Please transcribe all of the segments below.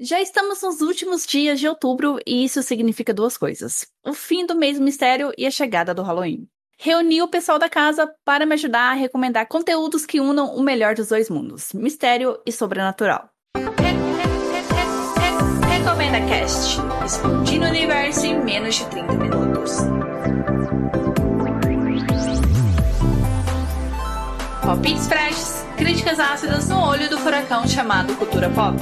Já estamos nos últimos dias de outubro e isso significa duas coisas: o fim do mês do mistério e a chegada do Halloween. Reuni o pessoal da casa para me ajudar a recomendar conteúdos que unam o melhor dos dois mundos: mistério e sobrenatural. Recomenda Cast explodindo o universo em menos de 30 minutos. Palpites freshes, críticas ácidas no olho do furacão chamado cultura pop.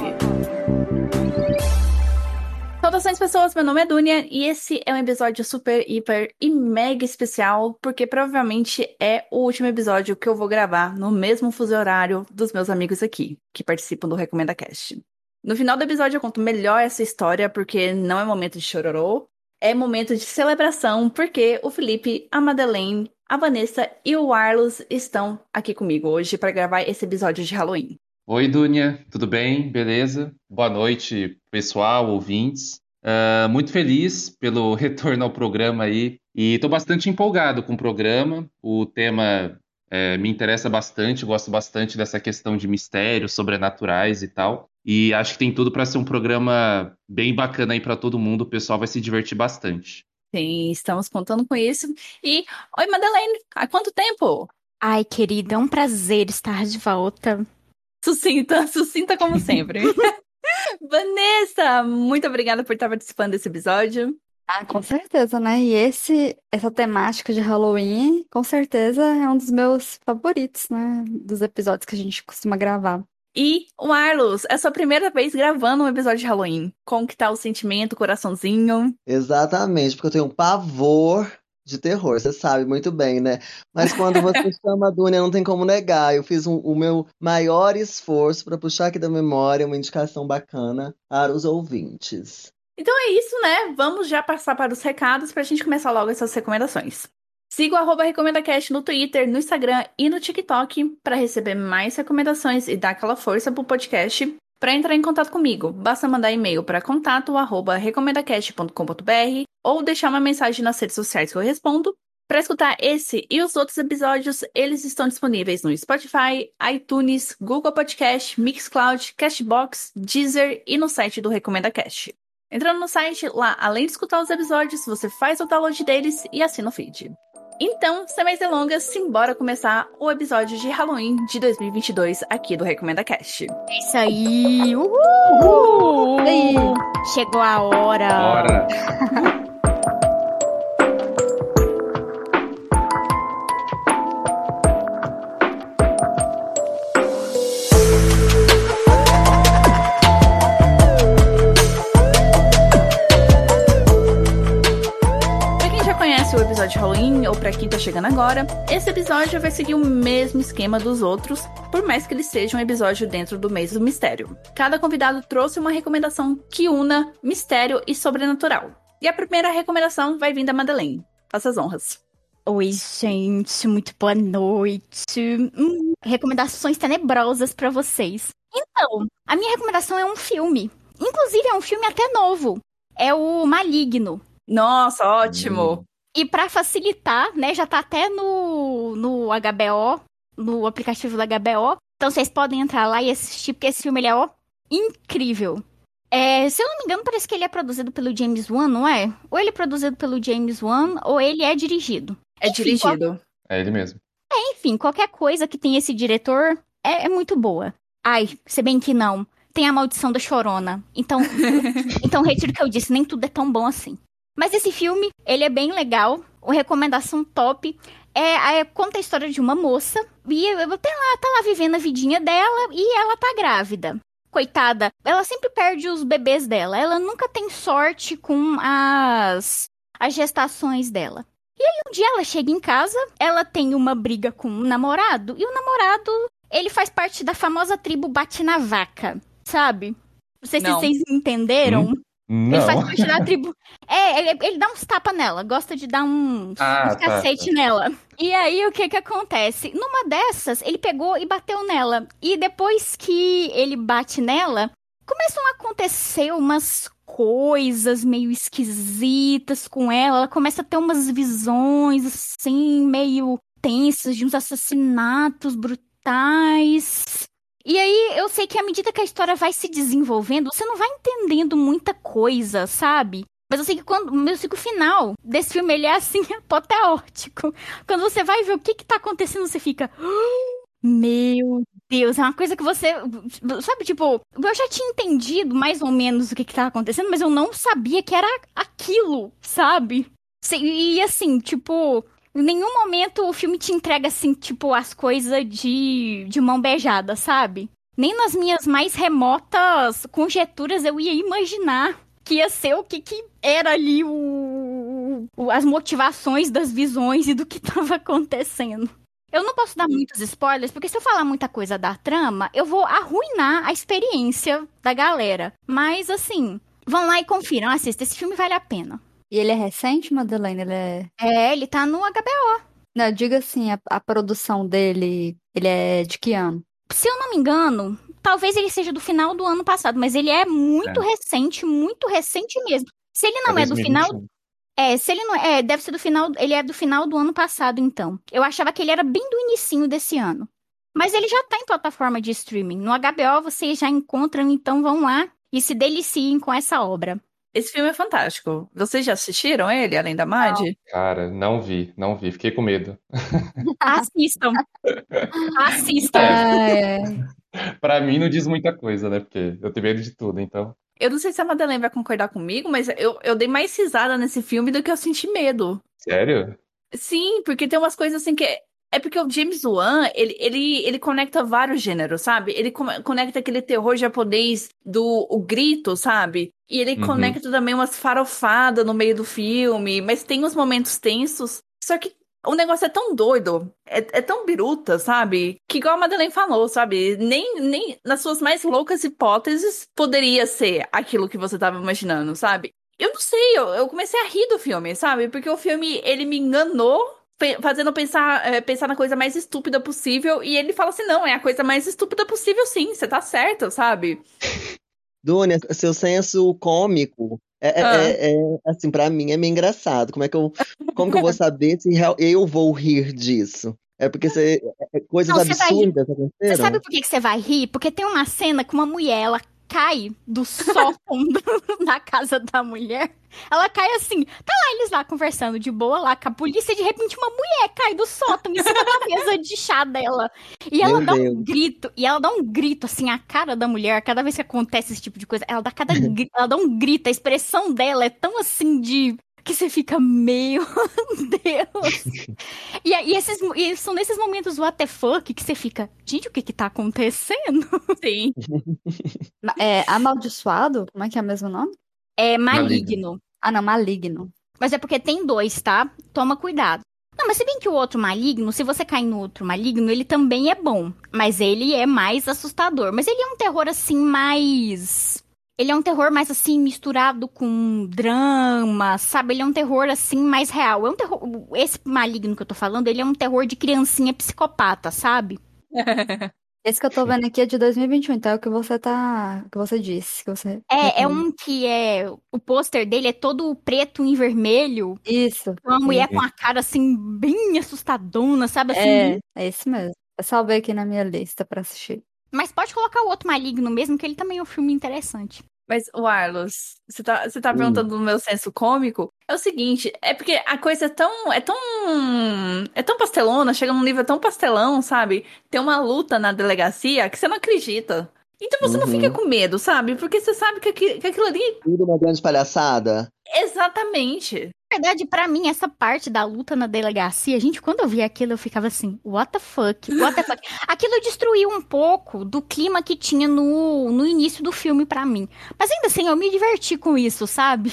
Saudações pessoas, meu nome é Dunia e esse é um episódio super, hiper e mega especial porque provavelmente é o último episódio que eu vou gravar no mesmo fuso horário dos meus amigos aqui, que participam do Recomenda Cast. No final do episódio eu conto melhor essa história porque não é momento de chororô, é momento de celebração porque o Felipe, a Madeleine, a Vanessa e o Arlos estão aqui comigo hoje para gravar esse episódio de Halloween. Oi, Dunia, tudo bem? Beleza? Boa noite, pessoal, ouvintes. Uh, muito feliz pelo retorno ao programa aí e estou bastante empolgado com o programa. O tema é, me interessa bastante, gosto bastante dessa questão de mistérios sobrenaturais e tal. E acho que tem tudo para ser um programa bem bacana aí para todo mundo. O pessoal vai se divertir bastante. Sim, estamos contando com isso. E, oi, Madeleine, há quanto tempo? Ai, querida, é um prazer estar de volta. Sucinta, sucinta como sempre. Vanessa, muito obrigada por estar participando desse episódio. Ah, com certeza, né? E esse, essa temática de Halloween, com certeza é um dos meus favoritos, né? Dos episódios que a gente costuma gravar. E o Arlos, é a sua primeira vez gravando um episódio de Halloween. Como que tá o sentimento, o coraçãozinho? Exatamente, porque eu tenho um pavor de terror, você sabe muito bem, né? Mas quando você chama a Dunia, não tem como negar. Eu fiz um, o meu maior esforço para puxar aqui da memória uma indicação bacana para os ouvintes. Então é isso, né? Vamos já passar para os recados para a gente começar logo essas recomendações. Siga o arroba RecomendaCast no Twitter, no Instagram e no TikTok para receber mais recomendações e dar aquela força pro podcast. Para entrar em contato comigo, basta mandar e-mail para contato@recomendacast.com.br ou deixar uma mensagem nas redes sociais que eu respondo. Para escutar esse e os outros episódios, eles estão disponíveis no Spotify, iTunes, Google Podcast, Mixcloud, Cashbox, Deezer e no site do Recomenda Cast. Entrando no site, lá, além de escutar os episódios, você faz o download deles e assina o feed. Então, sem mais delongas, simbora começar o episódio de Halloween de 2022 aqui do Recomenda Cast. É isso aí! Uhul! Uhul! Chegou a hora! Hora! episódio de Halloween ou para quem tá chegando agora, esse episódio vai seguir o mesmo esquema dos outros, por mais que ele seja um episódio dentro do mês do mistério. Cada convidado trouxe uma recomendação que una mistério e sobrenatural. E a primeira recomendação vai vir da Madeleine. Faça as honras. Oi, gente, muito boa noite. Hum, recomendações tenebrosas para vocês. Então, a minha recomendação é um filme. Inclusive, é um filme até novo. É o Maligno. Nossa, ótimo! E para facilitar, né, já tá até no, no HBO, no aplicativo da HBO. Então vocês podem entrar lá e assistir, porque esse filme ele é ó, incrível. É, se eu não me engano, parece que ele é produzido pelo James Wan, não é? Ou ele é produzido pelo James Wan, ou ele é dirigido. É enfim, dirigido. Qual... É ele mesmo. É, enfim, qualquer coisa que tem esse diretor é, é muito boa. Ai, se bem que não. Tem a maldição da chorona. Então, então retiro o que eu disse, nem tudo é tão bom assim. Mas esse filme, ele é bem legal. Uma recomendação top. É, é, conta a história de uma moça. E ela tá lá, tá lá vivendo a vidinha dela e ela tá grávida. Coitada, ela sempre perde os bebês dela. Ela nunca tem sorte com as, as gestações dela. E aí um dia ela chega em casa, ela tem uma briga com um namorado. E o namorado, ele faz parte da famosa tribo Bate na Vaca, sabe? Não sei se vocês entenderam. Hum? Não. Ele faz parte da tribo. É, ele, ele dá uns tapas nela, gosta de dar uns, ah, uns tá, cacete tá. nela. E aí, o que que acontece? Numa dessas, ele pegou e bateu nela. E depois que ele bate nela, começam a acontecer umas coisas meio esquisitas com ela. Ela começa a ter umas visões, assim, meio tensas de uns assassinatos brutais. E aí eu sei que à medida que a história vai se desenvolvendo, você não vai entendendo muita coisa, sabe? Mas eu sei que quando o meu ciclo final desse filme ele é assim, apoteótico. Quando você vai ver o que que tá acontecendo, você fica. "Ah, Meu Deus, é uma coisa que você. Sabe, tipo, eu já tinha entendido mais ou menos o que que tava acontecendo, mas eu não sabia que era aquilo, sabe? E assim, tipo, em nenhum momento o filme te entrega, assim, tipo, as coisas de, de mão beijada, sabe? Nem nas minhas mais remotas conjecturas eu ia imaginar que ia ser o que, que era ali o, o- as motivações das visões e do que tava acontecendo. Eu não posso dar muitos spoilers, porque se eu falar muita coisa da trama, eu vou arruinar a experiência da galera. Mas, assim, vão lá e confiram, assista, esse filme vale a pena. E ele é recente, Madeleine? Ele é. É, ele tá no HBO. Não, diga assim, a, a produção dele, ele é de que ano? Se eu não me engano, talvez ele seja do final do ano passado, mas ele é muito recente, muito recente mesmo. Se ele não é do final, 2021. É, se ele não é, deve ser do final, ele é do final do ano passado, então. Eu achava que ele era bem do inicinho desse ano. Mas ele já tá em plataforma de streaming. No HBO vocês já encontram, então vão lá e se deliciem com essa obra. Esse filme é fantástico. Vocês já assistiram ele, além da Mad? Cara, não vi, não vi. Fiquei com medo. Assistam. Assistam. Ah, é. Pra mim não diz muita coisa, né? Porque eu tenho medo de tudo, então. Eu não sei se a Madeleine vai concordar comigo, mas eu, eu dei mais risada nesse filme do que eu senti medo. Sério? Sim, porque tem umas coisas assim que. É porque o James Wan, ele, ele, ele conecta vários gêneros, sabe? Ele co- conecta aquele terror japonês do o grito, sabe? E ele Uhum. conecta também umas farofadas no meio do filme, mas tem uns momentos tensos. Só que o negócio é tão doido, é, é tão biruta, sabe? Que igual a Madeleine falou, sabe? Nem, nem nas suas mais loucas hipóteses poderia ser aquilo que você tava imaginando, sabe? Eu não sei, eu, eu comecei a rir do filme, sabe? Porque o filme, ele me enganou, fazendo pensar, é, pensar na coisa mais estúpida possível, e ele fala assim, não, é a coisa mais estúpida possível sim, você tá certo, sabe? Dunia, seu senso cômico é, é- Ah. é- é, assim, pra mim é meio engraçado. Como é que eu, como que eu vou saber se real- eu vou rir disso? É porque você, é- é coisas Não, você absurdas Você aconteceram? sabe por que, que você vai rir? Porque tem uma cena que uma mulher, ela cai do sótão da casa da mulher. Ela cai assim. Tá lá eles lá conversando de boa lá com a polícia. E de repente uma mulher cai do sótão em cima da mesa de chá dela. E ela Meu dá um Deus. grito. E ela dá um grito assim, a cara da mulher. Cada vez que acontece esse tipo de coisa, ela dá, cada, ela dá um grito. A expressão dela é tão assim de. Que você fica, meu Deus. E, e esses, e são nesses momentos what the fuck que você fica, gente, o que que tá acontecendo? Sim. É amaldiçoado? Como é que é o mesmo nome? É Maligno. maligno. Ah, não, maligno. Mas é porque tem dois, tá? Toma cuidado. Não, mas se bem que o outro maligno, se você cair no outro maligno, ele também é bom. Mas ele é mais assustador. Mas ele é um terror assim mais. Ele é um terror mais assim, misturado com drama, sabe? Ele é um terror assim mais real. É um terror. Esse maligno que eu tô falando, ele é um terror de criancinha psicopata, sabe? Esse que eu tô vendo aqui é de 2021, então é o que você tá. O que você disse. Que você É, é um que é. O pôster dele é todo preto em vermelho. Isso. Uma mulher Sim. com a cara assim, bem assustadona, sabe? Assim, É, é esse mesmo. Eu salvei aqui na minha lista pra assistir. Mas pode colocar o outro maligno mesmo, que ele também é um filme interessante. Mas, o Arlos, você tá, você tá Hum. perguntando do meu senso cômico? É o seguinte, é porque a coisa é tão, é tão, é tão pastelona, chega num nível tão pastelão, sabe? Tem uma luta na delegacia que você não acredita. Então você não Uhum. fica com medo, sabe? Porque você sabe que, aqui- que aquilo ali... Tudo uma grande palhaçada? Exatamente. Na verdade, pra mim, essa parte da luta na delegacia, gente, quando eu vi aquilo, eu ficava assim, what the fuck, what the fuck. Aquilo destruiu um pouco do clima que tinha no, no início do filme pra mim. Mas ainda assim, eu me diverti com isso, sabe?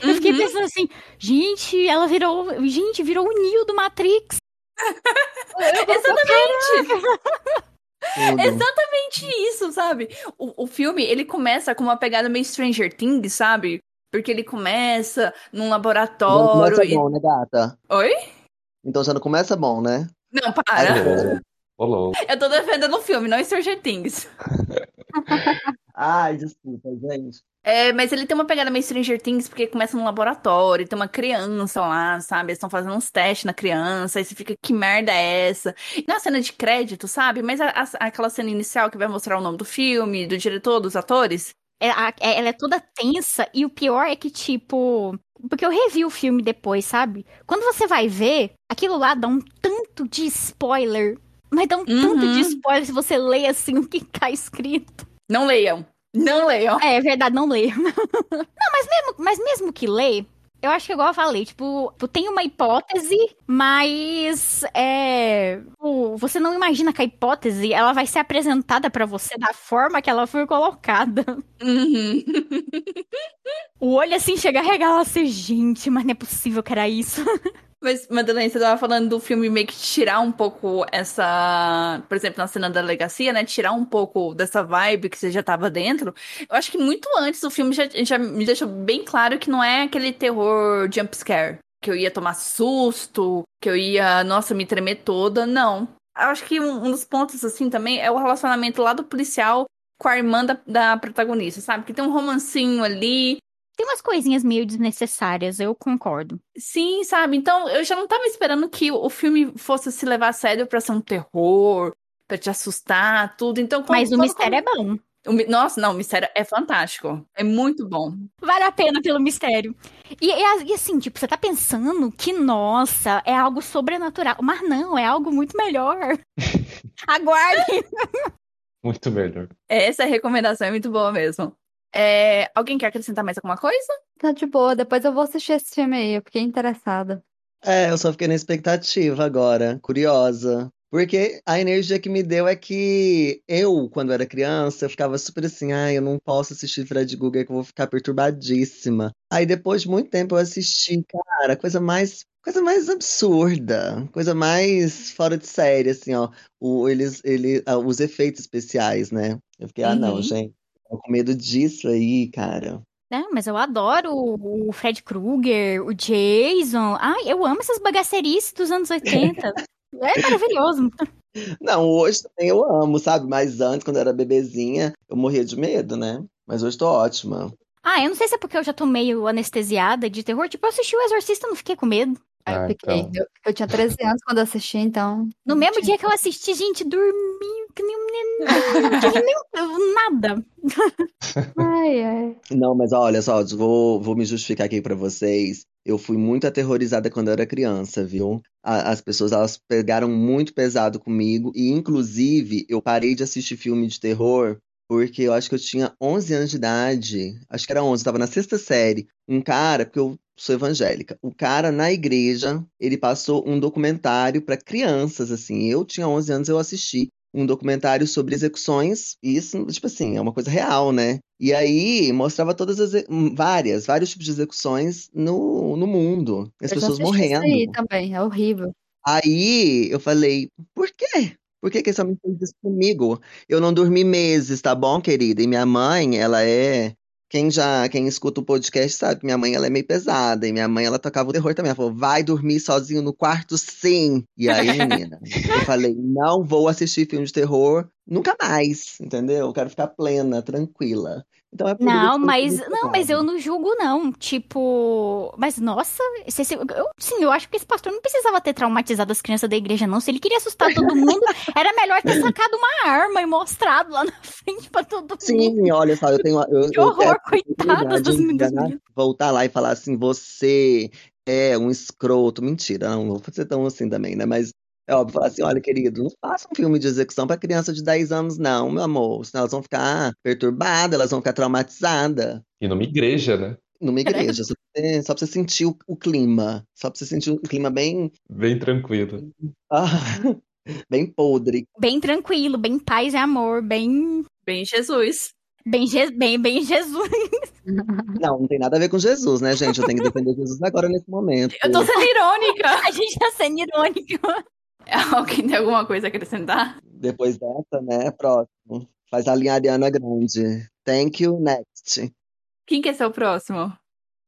Eu fiquei Uhum. pensando assim, gente, ela virou, gente, virou o Neo do Matrix. Exatamente. Tudo. Exatamente isso, sabe? O, o filme, ele começa com uma pegada meio Stranger Things, sabe? Porque ele começa num Já não laboratório começa e... bom, né, gata? Oi? Então já não começa bom, né? Não, para. Rolou. Eu tô defendendo o filme, não Stranger Things. Ai, desculpa, gente. É, mas ele tem uma pegada meio Stranger Things, porque começa num laboratório, tem uma criança lá, sabe? Eles estão fazendo uns testes na criança, aí você fica, que merda é essa? E não é a cena de crédito, sabe? Mas a- a- aquela cena inicial que vai mostrar o nome do filme, do diretor, dos atores. É, a- é- ela é toda tensa e o pior é que, tipo. Porque eu revi o filme depois, sabe? Quando você vai ver, aquilo lá dá um tanto de spoiler. Mas dá um tanto Uhum. de spoiler se você lê assim o que tá escrito. Não leiam. Não leiam. É, é verdade, não leio. não, mas mesmo, mas mesmo que lê, eu acho que igual eu falei, tipo, tu tem uma hipótese, mas é, o- você não imagina que a hipótese ela vai ser apresentada pra você da forma que ela foi colocada. Uhum. O olho assim chega a regalar assim, gente, mas não é possível que era isso. Mas, Madeleine, você tava falando do filme meio que tirar um pouco essa. Por exemplo, na cena da delegacia, né? Tirar um pouco dessa vibe que você já tava dentro. Eu acho que muito antes o filme já, já me deixou bem claro que não é aquele terror jump scare. Que eu ia tomar susto, que eu ia, nossa, me tremer toda. Não. Eu acho que um, um dos pontos, assim, também é o relacionamento lá do policial com a irmã da, da protagonista, sabe? Que tem um romancinho ali. Tem umas coisinhas meio desnecessárias, eu concordo. Sim, sabe? Então eu já não tava esperando que o filme fosse se levar a sério pra ser um terror, pra te assustar, tudo. Então, quando- Mas o mistério é bom. o mi- Nossa, não, o mistério é fantástico. É muito bom. Vale a pena pelo mistério. E, e e assim, tipo, você tá pensando que, nossa, é algo sobrenatural. Mas não, é algo muito melhor. Aguarde. Muito melhor. Essa recomendação é muito boa mesmo. É, Alguém quer acrescentar mais alguma coisa? Tá de boa, depois eu vou assistir esse filme aí, eu fiquei interessada. É, eu só fiquei na expectativa agora, curiosa. Porque a energia que me deu é que eu, quando era criança, eu ficava super assim, ah, eu não posso assistir Fred Krueger que eu vou ficar perturbadíssima. Aí depois de muito tempo eu assisti, cara, coisa mais, coisa mais absurda, coisa mais fora de série, assim, ó. O, eles, ele, ah, os efeitos especiais, né? Eu fiquei, ah, não, Uhum. gente, tô com medo disso aí, cara. Não, mas eu adoro o o Fred Krueger, o Jason. Ai, eu amo essas bagacerices dos anos 80. É maravilhoso. Não, hoje também eu amo, sabe? Mas antes, quando eu era bebezinha, eu morria de medo, né? Mas hoje tô ótima. Ah, eu não sei se é porque eu já tô meio anestesiada de terror. Tipo, eu assisti o Exorcista e não fiquei com medo. Aí eu Ah, fiquei. então. Eu, eu tinha 13 anos quando eu assisti, então. No mesmo dia que eu assisti, gente, dormi que nem um neném. Não tive nem nada. Ai, ai. Não, mas olha só, vou, vou me justificar aqui pra vocês. Eu fui muito aterrorizada quando eu era criança, viu? A- As pessoas, elas pegaram muito pesado comigo. E, inclusive, eu parei de assistir filme de terror porque eu acho que eu tinha 11 anos de idade. Acho que era 11, eu tava na sexta série. Um cara, porque eu sou evangélica. O cara, na igreja, ele passou um documentário pra crianças, assim. Eu tinha 11 anos, eu assisti um documentário sobre execuções, e isso, tipo assim, é uma coisa real, né? E aí mostrava todas as, hum, várias, vários tipos de execuções no, no mundo. As Eu pessoas assisti isso morrendo. aí também, é horrível. Aí eu falei, por quê? Por que que esse homem fez isso comigo? Eu não dormi meses, tá bom, querida? E minha mãe, ela é. Quem já, quem escuta o podcast sabe que minha mãe ela é meio pesada. E minha mãe, ela tocava o terror também. Ela falou, vai dormir sozinho no quarto, sim. E aí, menina, eu falei, não vou assistir filme de terror nunca mais, entendeu? Eu quero ficar plena, tranquila. Então é por Não, mas não, mas eu não julgo não. Tipo, mas nossa, esse- esse- eu, sim, eu acho que esse pastor não precisava ter traumatizado as crianças da igreja não. Se ele queria assustar todo mundo, era melhor ter sacado uma arma e mostrado lá na frente pra todo mundo. Sim, olha só, eu tenho, eu, Que eu horror, minhas né, meninas. voltar lá e falar assim, você é um escroto. Mentira, não vou ser tão assim também, né? Mas é óbvio, falar assim, olha, querido, não faça um filme de execução para criança de 10 anos, não, meu amor. Senão elas vão ficar perturbadas, elas vão ficar traumatizadas. E numa igreja, né? Numa igreja, só pra você, só pra você sentir o, o clima. Só pra você sentir o clima bem, Bem tranquilo. ah, bem podre. Bem tranquilo, bem paz e amor, bem Bem, Jesus. bem Je- bem, bem Jesus. Não, não tem nada a ver com Jesus, né, gente? Eu tenho que defender Jesus agora nesse momento. Eu tô sendo irônica. A gente tá sendo irônico. Alguém tem alguma coisa a acrescentar? Depois dessa, né? Próximo. Faz a linha Ariana Grande. Thank you, next. Quem quer ser o próximo?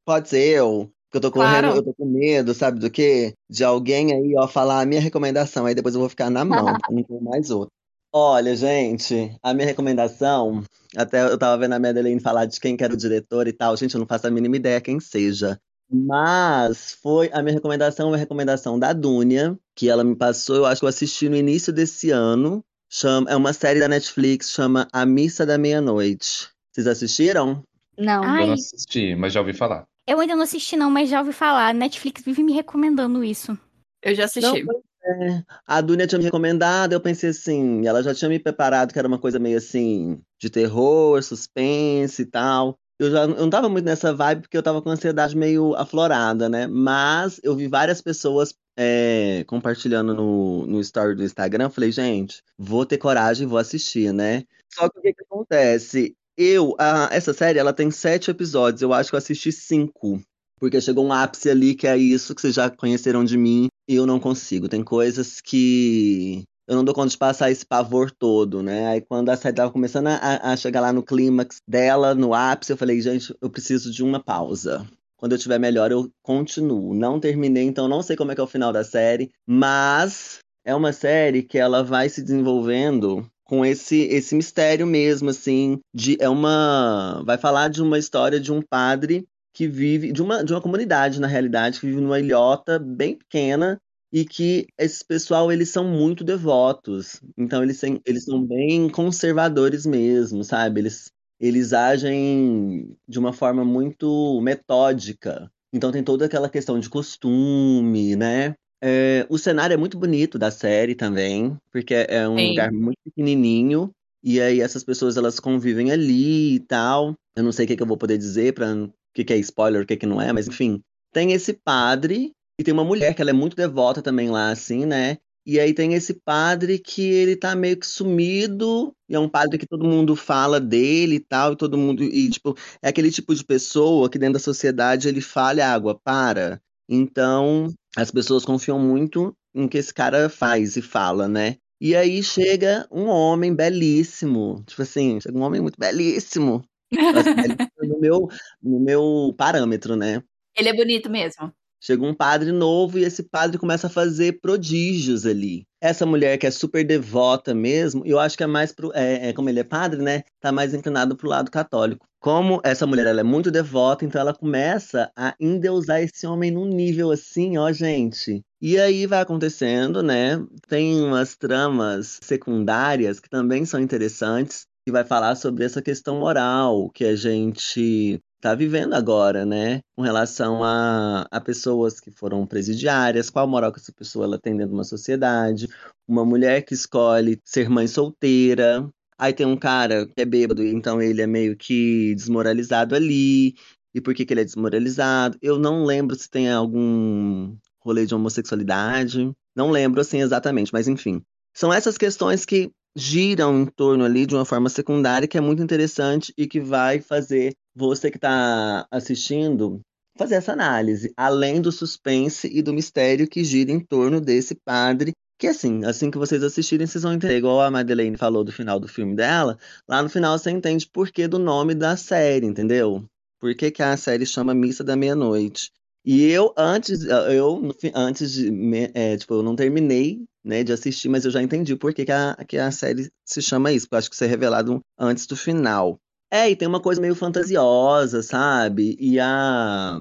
Pode ser eu. Porque eu tô correndo, Claro. eu tô com medo, sabe do quê? De alguém aí, ó, falar a minha recomendação. Aí depois eu vou ficar na mão, porque não tenho mais outra. Olha, gente, a minha recomendação, até eu tava vendo a Madeline falar de quem que era o diretor e tal, gente, eu não faço a mínima ideia quem seja. Mas foi a minha recomendação, uma recomendação da Dunia, que ela me passou, eu acho que eu assisti no início desse ano. Chama, é uma série da Netflix, chama A Missa da Meia-Noite. Vocês assistiram? Não. Ai. Eu não assisti, mas já ouvi falar. Eu ainda não assisti, não, mas já ouvi falar. Netflix vive me recomendando isso. Eu já assisti. Não, É, a Dunia tinha me recomendado, eu pensei assim, ela já tinha me preparado que era uma coisa meio assim, de terror, suspense e tal. Eu já eu não tava muito nessa vibe porque eu tava com ansiedade meio aflorada, né? Mas eu vi várias pessoas é, compartilhando no, no story do Instagram. Falei, gente, vou ter coragem, vou assistir, né? Só que o que que acontece? Eu, a- essa série, ela tem sete episódios. Eu acho que eu assisti cinco. Porque chegou um ápice ali que é isso que vocês já conheceram de mim e eu não consigo. Tem coisas que eu não dou conta de passar esse pavor todo, né? Aí quando a série tava começando a, a chegar lá no clímax dela, no ápice, eu falei, gente, eu preciso de uma pausa. Quando eu tiver melhor, eu continuo. Não terminei, então não sei como é que é o final da série, mas é uma série que ela vai se desenvolvendo com esse esse mistério mesmo, assim, de é uma vai falar de uma história de um padre que vive de uma de uma comunidade na realidade que vive numa ilhota bem pequena e que esse pessoal eles são muito devotos. Então eles têm, eles são bem conservadores mesmo, sabe? Eles eles agem de uma forma muito metódica. Então tem toda aquela questão de costume, né? É, o cenário é muito bonito da série também, porque é um Sim. lugar muito pequenininho, e aí essas pessoas elas convivem ali e tal. Eu não sei o que que eu vou poder dizer para o que que é spoiler, o que que não é, mas enfim. Tem esse padre e tem uma mulher que ela é muito devota também lá, assim, né? E aí tem esse padre que ele tá meio que sumido, e é um padre que todo mundo fala dele e tal, e todo mundo, e tipo, é aquele tipo de pessoa que dentro da sociedade ele fala, água, para. Então, as pessoas confiam muito em que esse cara faz e fala, né? E aí chega um homem belíssimo, tipo assim, chega um homem muito belíssimo, belíssimo no meu, no meu parâmetro, né? Ele é bonito mesmo. Chega um padre novo e esse padre começa a fazer prodígios ali. Essa mulher que é super devota mesmo, eu acho que é mais pro, é, é como ele é padre, né? Tá mais inclinado pro lado católico. Como essa mulher ela é muito devota, então ela começa a endeusar esse homem num nível assim, ó, gente. E aí vai acontecendo, né? Tem umas tramas secundárias que também são interessantes, que vai falar sobre essa questão moral que a gente tá vivendo agora, né? Com relação a, a pessoas que foram presidiárias, qual moral que essa pessoa ela tem dentro de uma sociedade, uma mulher que escolhe ser mãe solteira, aí tem um cara que é bêbado, então ele é meio que desmoralizado ali, e por que que ele é desmoralizado? Eu não lembro se tem algum rolê de homossexualidade, não lembro assim exatamente, mas enfim. São essas questões que giram em torno ali de uma forma secundária que é muito interessante e que vai fazer você que está assistindo fazer essa análise, além do suspense e do mistério que gira em torno desse padre. Que assim, assim que vocês assistirem, vocês vão entender. Igual a Madeleine falou do final do filme dela, lá no final você entende por que do nome da série, entendeu? Por que, que a série chama Missa da Meia-Noite. E eu, antes, eu, no fi- antes de, é, tipo, eu não terminei, né, de assistir, mas eu já entendi por que, que a, que a série se chama isso, porque eu acho que isso é revelado antes do final. É, e tem uma coisa meio fantasiosa, sabe? E a,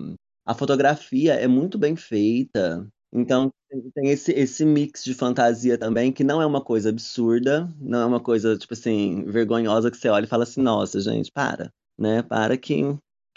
a fotografia é muito bem feita. Então tem esse, esse mix de fantasia também, que não é uma coisa absurda, não é uma coisa, tipo assim, vergonhosa que você olha e fala assim, nossa, gente, para, né? Para que,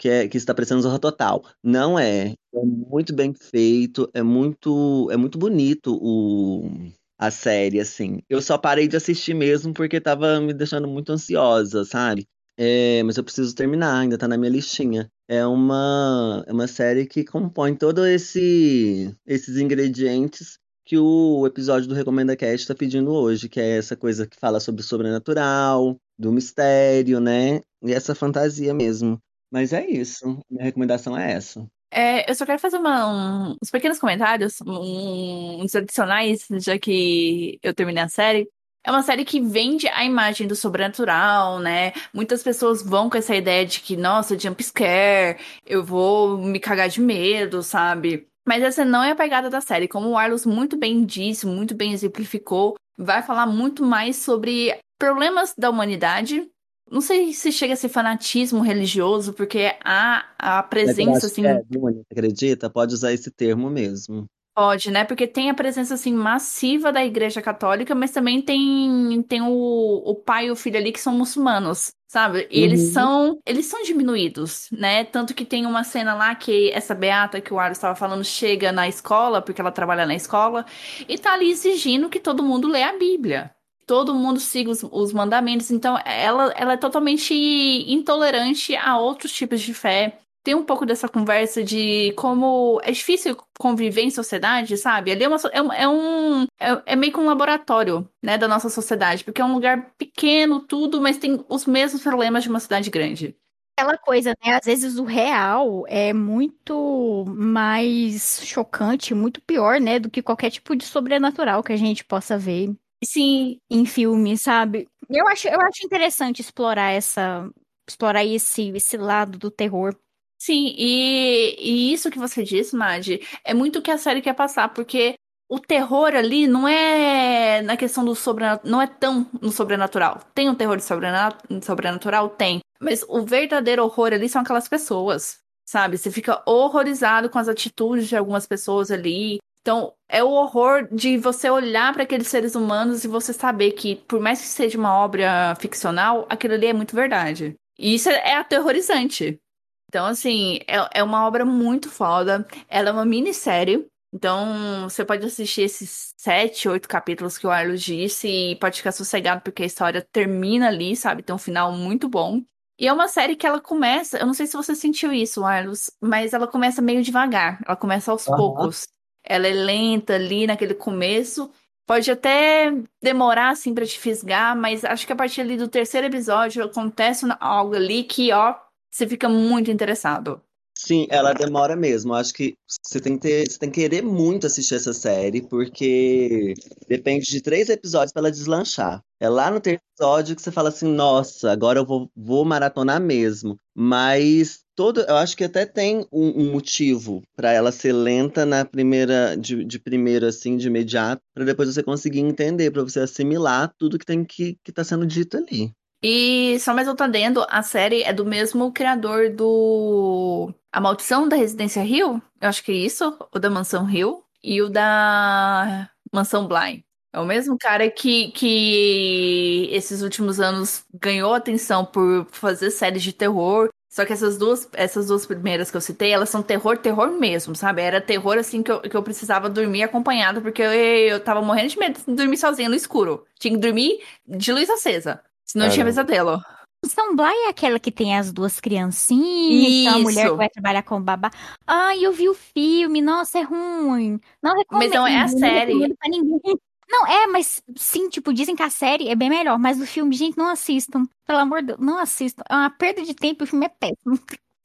que, é, que está parecendo Zorra Total. Não é. É muito bem feito, é muito, é muito bonito o, a série, assim. Eu só parei de assistir mesmo porque tava me deixando muito ansiosa, sabe? É, mas eu preciso terminar, ainda tá na minha listinha. É uma, é uma série que compõe todos esse, esses ingredientes que o episódio do Recomenda Cast tá pedindo hoje, que é essa coisa que fala sobre o sobrenatural, do mistério, né? E essa fantasia mesmo. Mas é isso. Minha recomendação é essa. É, eu só quero fazer uma- um- uns pequenos comentários, um- uns adicionais, já que eu terminei a série. É uma série que vende a imagem do sobrenatural, né? Muitas pessoas vão com essa ideia de que, nossa, jump scare, eu vou me cagar de medo, sabe? Mas essa não é a pegada da série. Como o Arlos muito bem disse, muito bem exemplificou, vai falar muito mais sobre problemas da humanidade. Não sei se chega a ser fanatismo religioso, porque há a eu presença, assim, é, Dunia, acredita? Pode usar esse termo mesmo. Pode, né? Porque tem a presença assim massiva da Igreja Católica, mas também tem tem o, o pai e o filho ali que são muçulmanos, sabe? E eles Uhum. são eles são diminuídos, né? Tanto que tem uma cena lá que essa beata que o Aro estava falando chega na escola, porque ela trabalha na escola, e tá ali exigindo que todo mundo lê a Bíblia. Todo mundo siga os, os mandamentos, então ela, ela é totalmente intolerante a outros tipos de fé tem um pouco dessa conversa de como é difícil conviver em sociedade, sabe? Ali é, uma, é, é um- é- é meio que um laboratório, né, da nossa sociedade, porque é um lugar pequeno, tudo, mas tem os mesmos problemas de uma cidade grande. Aquela coisa, né? Às vezes o real é muito mais chocante, muito pior, né? Do que qualquer tipo de sobrenatural que a gente possa ver Sim, em filme, sabe? Eu acho, eu acho interessante explorar essa, explorar esse, esse lado do terror. sim, e, e isso que você disse, Madi, é muito o que a série quer passar, porque o terror ali não é na questão do sobrenatural, não é tão no sobrenatural. Tem um terror de sobrena- sobrenatural? Tem. Mas o verdadeiro horror ali são aquelas pessoas, sabe? Você fica horrorizado com as atitudes de algumas pessoas ali. Então, é o horror de você olhar para aqueles seres humanos e você saber que, por mais que seja uma obra ficcional, aquilo ali é muito verdade. E isso é aterrorizante. Então, assim, é, é uma obra muito foda. Ela é uma minissérie. Então, você pode assistir esses sete, oito capítulos que o Arlos disse e pode ficar sossegado porque a história termina ali, sabe? Tem um final muito bom. E é uma série que ela começa, eu não sei se você sentiu isso, Arlos, mas ela começa meio devagar. Ela começa aos poucos. Ela é lenta ali naquele começo. Pode até demorar assim pra te fisgar, mas acho que a partir ali do terceiro episódio acontece algo ali que, ó, você fica muito interessado. Sim, ela demora mesmo. Acho que você tem que ter, você tem que querer muito assistir essa série, porque depende de três episódios para ela deslanchar. É lá no terceiro episódio que você fala assim, nossa, agora eu vou, vou maratonar mesmo. Mas todo, eu acho que até tem um, um motivo para ela ser lenta na primeira, de, de primeiro assim, de imediato, para depois você conseguir entender, para você assimilar tudo que tem que que tá sendo dito ali. E só mais adendo, a série é do mesmo criador do A Maldição da Residência Hill, eu acho que é isso, o da Mansão Hill, e o da Mansão Bly. É o mesmo cara que, que esses últimos anos ganhou atenção por fazer séries de terror. Só que essas duas, essas duas primeiras que eu citei, elas são terror, terror mesmo, sabe? Era terror assim que eu, que eu precisava dormir acompanhado, porque eu, eu tava morrendo de medo de dormir sozinha no escuro. Tinha que dormir de luz acesa. Senão eu tinha pesadelo. São Bly é aquela que tem as duas criancinhas, uma mulher que vai trabalhar com babá. Ai, eu vi o filme, nossa, é ruim. Não recomendo. Mas não é a não série. recomendo pra ninguém. Não, é, mas sim, tipo, dizem que a série é bem melhor, mas o filme, gente, não assistam. Pelo amor de Deus, não assistam. É uma perda de tempo e o filme é péssimo.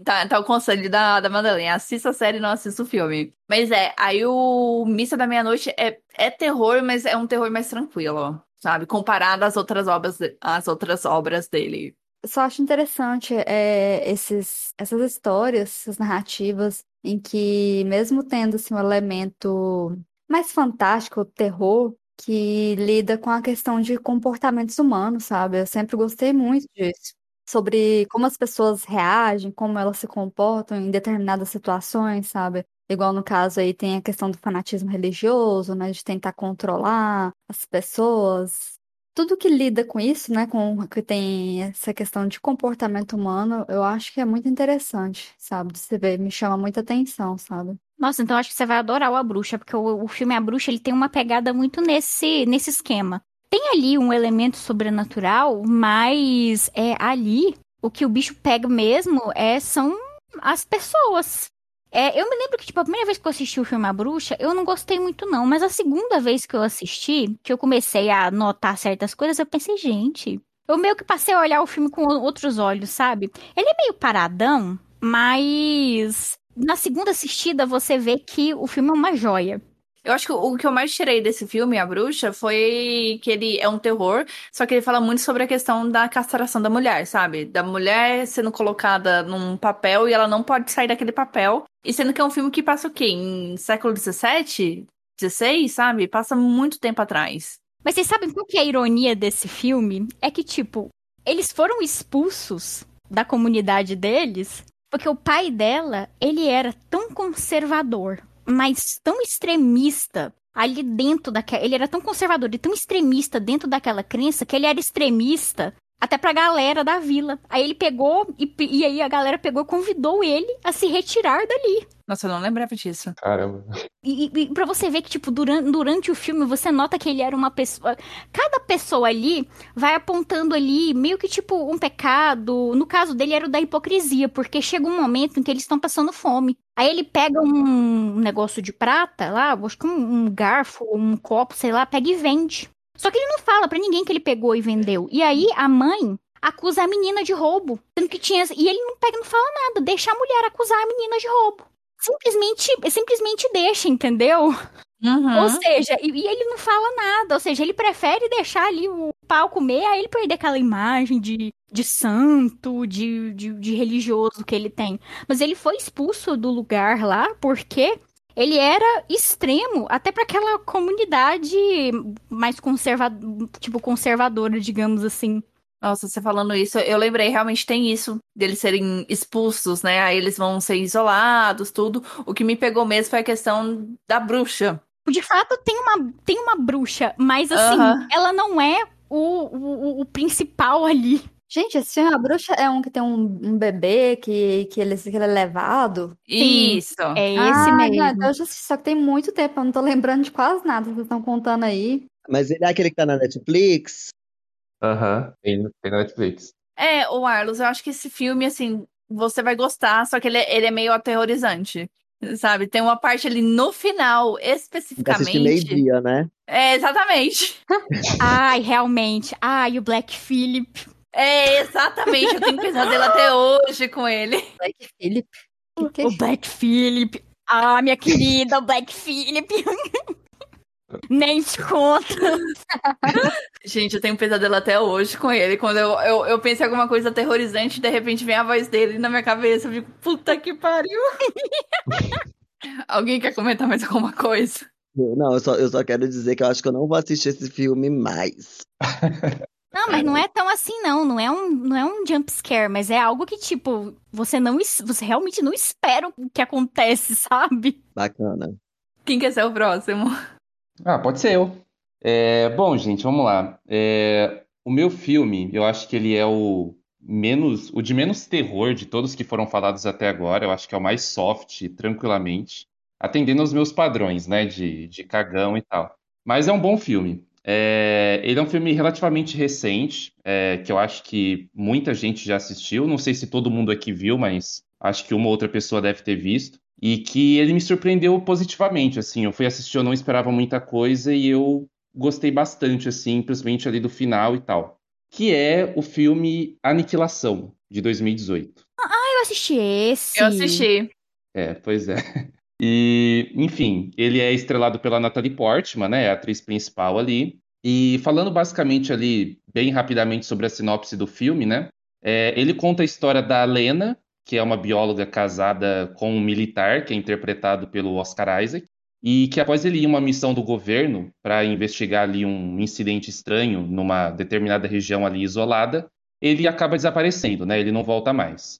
Tá, tá o conselho da, da Madalena. Assista a série e não assista o filme. Mas é, aí o Missa da Meia-Noite é, é terror, mas é um terror mais tranquilo, sabe? Comparado às outras obras, às outras obras dele. Eu só acho interessante é, esses, essas histórias, essas narrativas, em que, mesmo tendo assim, um elemento mais fantástico, terror, que lida com a questão de comportamentos humanos, sabe? Eu sempre gostei muito disso. Sobre como as pessoas reagem, como elas se comportam em determinadas situações, sabe? Igual no caso aí tem a questão do fanatismo religioso, né? De tentar controlar as pessoas tudo que lida com isso, né, com que tem essa questão de comportamento humano, eu acho que é muito interessante, sabe? De Você vê, me chama muita atenção, sabe? Nossa, então acho que você vai adorar o A Bruxa, porque o, o filme A Bruxa, ele tem uma pegada muito nesse, nesse esquema. Tem ali um elemento sobrenatural, mas é ali o que o bicho pega mesmo é são as pessoas. É, eu me lembro que, tipo, a primeira vez que eu assisti o filme A Bruxa, eu não gostei muito, não. Mas a segunda vez que eu assisti, que eu comecei a notar certas coisas, eu pensei, gente, eu meio que passei a olhar o filme com outros olhos, sabe? Ele é meio paradão, mas na segunda assistida você vê que o filme é uma joia. Eu acho que o que eu mais tirei desse filme, A Bruxa, foi que ele é um terror, só que ele fala muito sobre a questão da castração da mulher, sabe? Da mulher sendo colocada num papel e ela não pode sair daquele papel. E sendo que é um filme que passa o quê? Em século XVII? XVI, sabe? Passa muito tempo atrás. Mas vocês sabem qual que é a ironia desse filme? É que, tipo, eles foram expulsos da comunidade deles porque o pai dela, ele era tão conservador, mas tão extremista ali dentro daquela. Ele era tão conservador e tão extremista dentro daquela crença que ele era extremista até pra galera da vila. Aí ele pegou e, e aí a galera pegou e convidou ele a se retirar dali. Nossa, eu não lembrava disso. Caramba. E, e pra você ver que, tipo, durante, durante o filme, você nota que ele era uma pessoa. Cada pessoa ali vai apontando ali meio que, tipo, um pecado. No caso dele, era o da hipocrisia, porque chega um momento em que eles estão passando fome. Aí ele pega um negócio de prata lá, acho que um, um garfo, um copo, sei lá, pega e vende. Só que ele não fala pra ninguém que ele pegou e vendeu. E aí a mãe acusa a menina de roubo. Sendo que tinha. E ele não pega, não fala nada. Deixa a mulher acusar a menina de roubo. Simplesmente, simplesmente deixa, entendeu? Uhum. Ou seja, e, e ele não fala nada. Ou seja, ele prefere deixar ali o pau comer, aí ele perder aquela imagem de, de santo, de, de, de religioso que ele tem. Mas ele foi expulso do lugar lá porque ele era extremo até para aquela comunidade mais conservadora, tipo conservadora, digamos assim. Nossa, você falando isso, eu lembrei, realmente tem isso, deles serem expulsos, né? Aí eles vão ser isolados, tudo. O que me pegou mesmo foi a questão da bruxa. De fato, tem uma, tem uma bruxa, mas assim, Aham. ela não é o, o, o principal ali. Gente, esse filme A Bruxa é um que tem um, um bebê que, que, ele, que ele é levado. Sim. Isso. É esse ah, mesmo. não, eu já assisti, só que tem muito tempo, eu não tô lembrando de quase nada que vocês estão contando aí. Mas ele é aquele que tá na Netflix? Aham. Tem, tem na Netflix. É, o Arlos, eu acho que esse filme, assim, você vai gostar, só que ele, é- ele é meio aterrorizante. Sabe? Tem uma parte ali no final, Tem que assistir especificamente. meio-dia, né? É, exatamente. Ai, realmente. Ai, o Black Phillip. É, exatamente. Eu tenho pesadelo até hoje com ele. Black Phillip. Que que é O Black Phillip. Ah, minha querida, o Black Phillip. Nem te conta. Gente, eu tenho pesadelo até hoje com ele. Quando eu, eu, eu penso em alguma coisa aterrorizante, de repente vem a voz dele na minha cabeça. Eu fico, puta que pariu. Alguém quer comentar mais alguma coisa? Não, eu só, eu só quero dizer que eu acho que eu não vou assistir esse filme mais. Não, mas não é tão assim, não. Não é um, não é um jump scare, mas é algo que, tipo, você não você realmente não espera o que acontece, sabe? Bacana. Quem quer ser o próximo? Ah, pode ser eu. É, bom, gente, vamos lá. É, o meu filme, eu acho que ele é o menos, o de menos terror de todos que foram falados até agora. Eu acho que é o mais soft, tranquilamente, atendendo aos meus padrões, né, de, de cagão e tal. Mas é um bom filme. É, ele é um filme relativamente recente, é, que eu acho que muita gente já assistiu. Não sei se todo mundo aqui viu, mas acho que uma outra pessoa deve ter visto. E que ele me surpreendeu positivamente, assim. Eu fui assistir, eu não esperava muita coisa e eu gostei bastante, assim, principalmente ali do final e tal. Que é o filme Aniquilação, de 2018. Eu assisti esse. Eu assisti. É, pois é. E, enfim, ele é estrelado pela Natalie Portman, né? A atriz principal ali. E falando basicamente ali, bem rapidamente sobre a sinopse do filme, né? É, ele conta a história da Lena, que é uma bióloga casada com um militar, que é interpretado pelo Oscar Isaac, e que após ele ir em uma missão do governo para investigar ali um incidente estranho numa determinada região ali isolada, ele acaba desaparecendo, né? Ele não volta mais.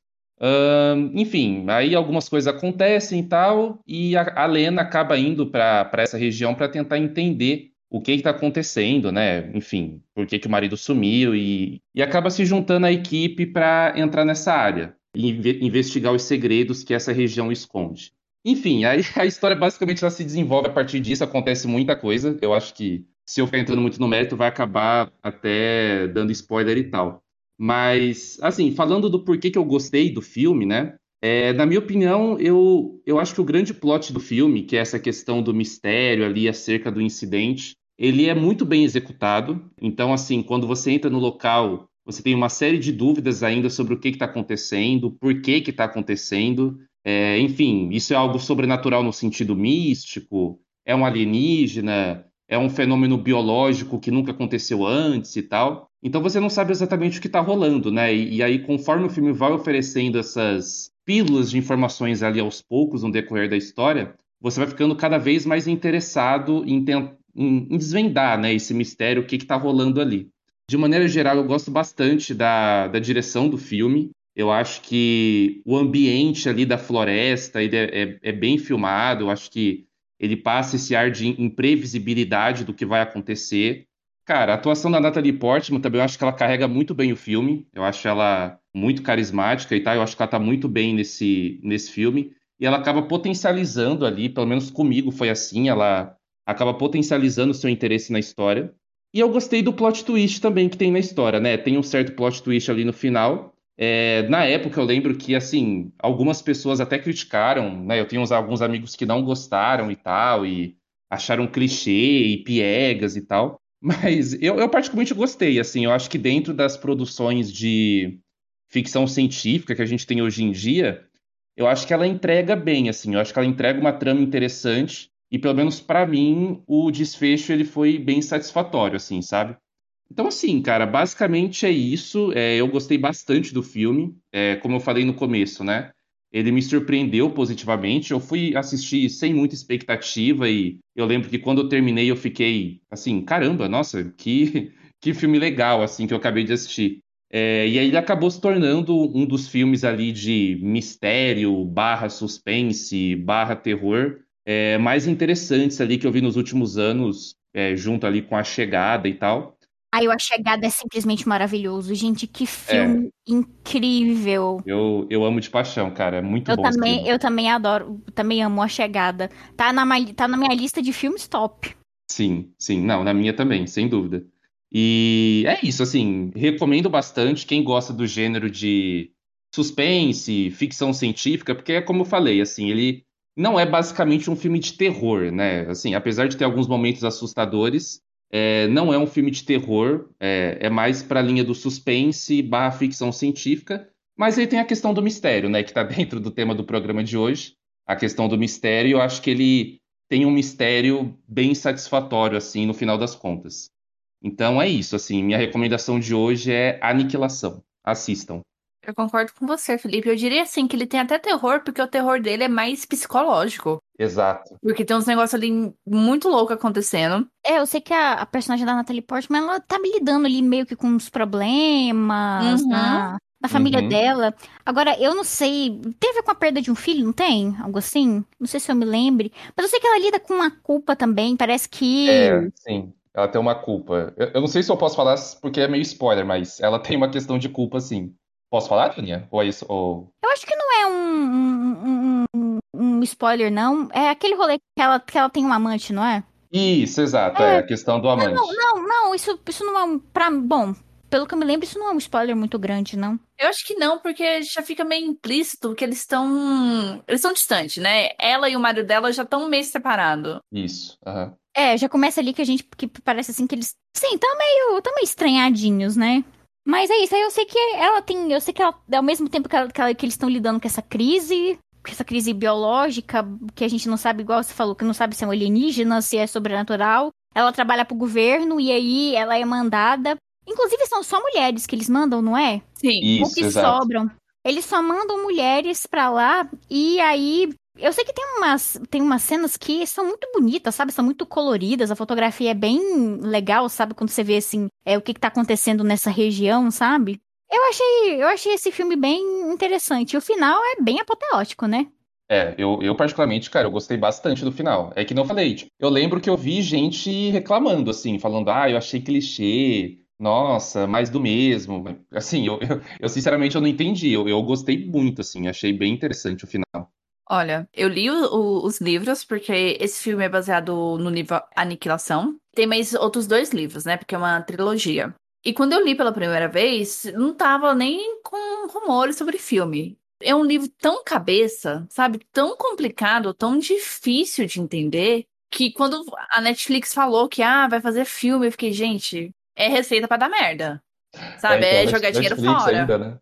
Enfim, aí algumas coisas acontecem e tal, e a, a Lena acaba indo para essa região para tentar entender o que está acontecendo, né? Enfim, por que, que o marido sumiu e, e acaba se juntando à equipe para entrar nessa área e inve- investigar os segredos que essa região esconde. Enfim, aí a história basicamente ela se desenvolve a partir disso, acontece muita coisa. Eu acho que se eu ficar entrando muito no mérito, vai acabar até dando spoiler e tal. Mas, assim, falando do porquê que eu gostei do filme, né? É, na minha opinião, eu, eu acho que o grande plot do filme, que é essa questão do mistério ali acerca do incidente, ele é muito bem executado. Então, assim, quando você entra no local, você tem uma série de dúvidas ainda sobre o que está acontecendo, por que está acontecendo. É, enfim, isso é algo sobrenatural no sentido místico. é um alienígena, é um fenômeno biológico que nunca aconteceu antes e tal. Então você não sabe exatamente o que está rolando, né? E, e, aí, conforme o filme vai oferecendo essas pílulas de informações ali aos poucos no decorrer da história, você vai ficando cada vez mais interessado em, em, em desvendar né, esse mistério, o que está rolando ali. De maneira geral, eu gosto bastante da, da direção do filme. Eu acho que o ambiente ali da floresta é, é, é bem filmado. Eu acho que ele passa esse ar de imprevisibilidade do que vai acontecer. Cara, a atuação da Natalie Portman também, eu acho que ela carrega muito bem o filme. Eu acho ela muito carismática e tal. Eu acho que ela tá muito bem nesse, nesse filme. E ela acaba potencializando ali, pelo menos comigo foi assim, ela acaba potencializando o seu interesse na história. E eu gostei do plot twist também que tem na história, né? Tem um certo plot twist ali no final, é, na época eu lembro que assim algumas pessoas até criticaram, né? Eu tenho uns, alguns amigos que não gostaram e tal e acharam clichê e piegas e tal. Mas eu, eu particularmente gostei, assim. Eu acho que dentro das produções de ficção científica que a gente tem hoje em dia, eu acho que ela entrega bem, assim. Eu acho que ela entrega uma trama interessante e pelo menos para mim o desfecho ele foi bem satisfatório, assim, sabe? Então, assim, cara, basicamente é isso. É, eu gostei bastante do filme. É, como eu falei no começo, né? Ele me surpreendeu positivamente. Eu fui assistir sem muita expectativa e eu lembro que quando eu terminei eu fiquei assim, caramba, nossa, que, que filme legal, assim, que eu acabei de assistir. É, e aí ele acabou se tornando um dos filmes ali de mistério, barra suspense, barra terror, é, mais interessantes ali que eu vi nos últimos anos, é, junto ali com A Chegada e tal. Ai, o A Chegada é simplesmente maravilhoso. Gente, que filme é. incrível. Eu, eu amo de paixão, cara. É muito eu bom. Também, eu também adoro, também amo A Chegada. Tá na, tá na minha lista de filmes top. Sim, sim. Não, na minha também, sem dúvida. E é isso, assim, recomendo bastante quem gosta do gênero de suspense, ficção científica, porque é como eu falei, assim, ele não é basicamente um filme de terror, né? Assim, apesar de ter alguns momentos assustadores, é, não é um filme de terror, é, é mais para a linha do suspense barra ficção científica, mas ele tem a questão do mistério, né, que está dentro do tema do programa de hoje. A questão do mistério, eu acho que ele tem um mistério bem satisfatório, assim, no final das contas. Então é isso, assim, minha recomendação de hoje é Aniquilação. Assistam. Eu concordo com você, Felipe. Eu diria assim que ele tem até terror, porque o terror dele é mais psicológico. Exato. Porque tem uns negócios ali muito loucos acontecendo. É, eu sei que a, a personagem da Natalie Portman, ela tá lidando ali meio que com uns problemas uhum. na, na família uhum. dela. Agora, eu não sei, teve com a perda de um filho, não tem? Algo assim? Não sei se eu me lembre. Mas eu sei que ela lida com uma culpa também, parece que... É, sim. Ela tem uma culpa. Eu, eu não sei se eu posso falar porque é meio spoiler, mas ela tem uma questão de culpa, sim. Posso falar, Juninha? Ou é isso? Ou... Eu acho que não é um, um, um, spoiler, não. É aquele rolê que ela, que ela tem um amante, não é? Isso, exato. É, é a questão do amante. Não, não, não. Isso, isso não é um. Pra, bom, pelo que eu me lembro, isso não é um spoiler muito grande, não. Eu acho que não, porque já fica meio implícito que eles estão. Eles estão distantes, né? Ela e o marido dela já estão meio separados. Isso. Uhum. É, já começa ali que a gente. que parece assim que eles. Sim, estão meio. tão meio estranhadinhos, né? Mas é isso, aí eu sei que ela tem. Eu sei que ela, ao mesmo tempo que, ela, que, ela, que eles estão lidando com essa crise, com essa crise biológica, que a gente não sabe, igual você falou, que não sabe se é um alienígena, se é sobrenatural. Ela trabalha pro governo e aí ela é mandada. Inclusive, são só mulheres que eles mandam, não é? Sim. Isso, o que exato. sobram. Eles só mandam mulheres pra lá e aí eu sei que tem umas, tem umas cenas que são muito bonitas, sabe? São muito coloridas, a fotografia é bem legal, sabe? Quando você vê, assim, é, o que, que tá acontecendo nessa região, sabe? Eu achei, eu achei esse filme bem interessante. O final é bem apoteótico, né? É, eu, eu particularmente, cara, eu gostei bastante do final. É que não falei, tipo, eu lembro que eu vi gente reclamando, assim, falando, ah, eu achei clichê, nossa, mais do mesmo. Assim, eu, eu, eu sinceramente eu não entendi. Eu, eu gostei muito, assim, achei bem interessante o final. Olha, eu li o, o, os livros, porque esse filme é baseado no livro Aniquilação. Tem mais outros dois livros, né? Porque é uma trilogia. E quando eu li pela primeira vez, não tava nem com rumores sobre filme. É um livro tão cabeça, sabe? Tão complicado, tão difícil de entender, que quando a Netflix falou que ah, vai fazer filme, eu fiquei, gente, é receita para dar merda. Sabe? É, então, é jogar dinheiro fora. Ainda, né?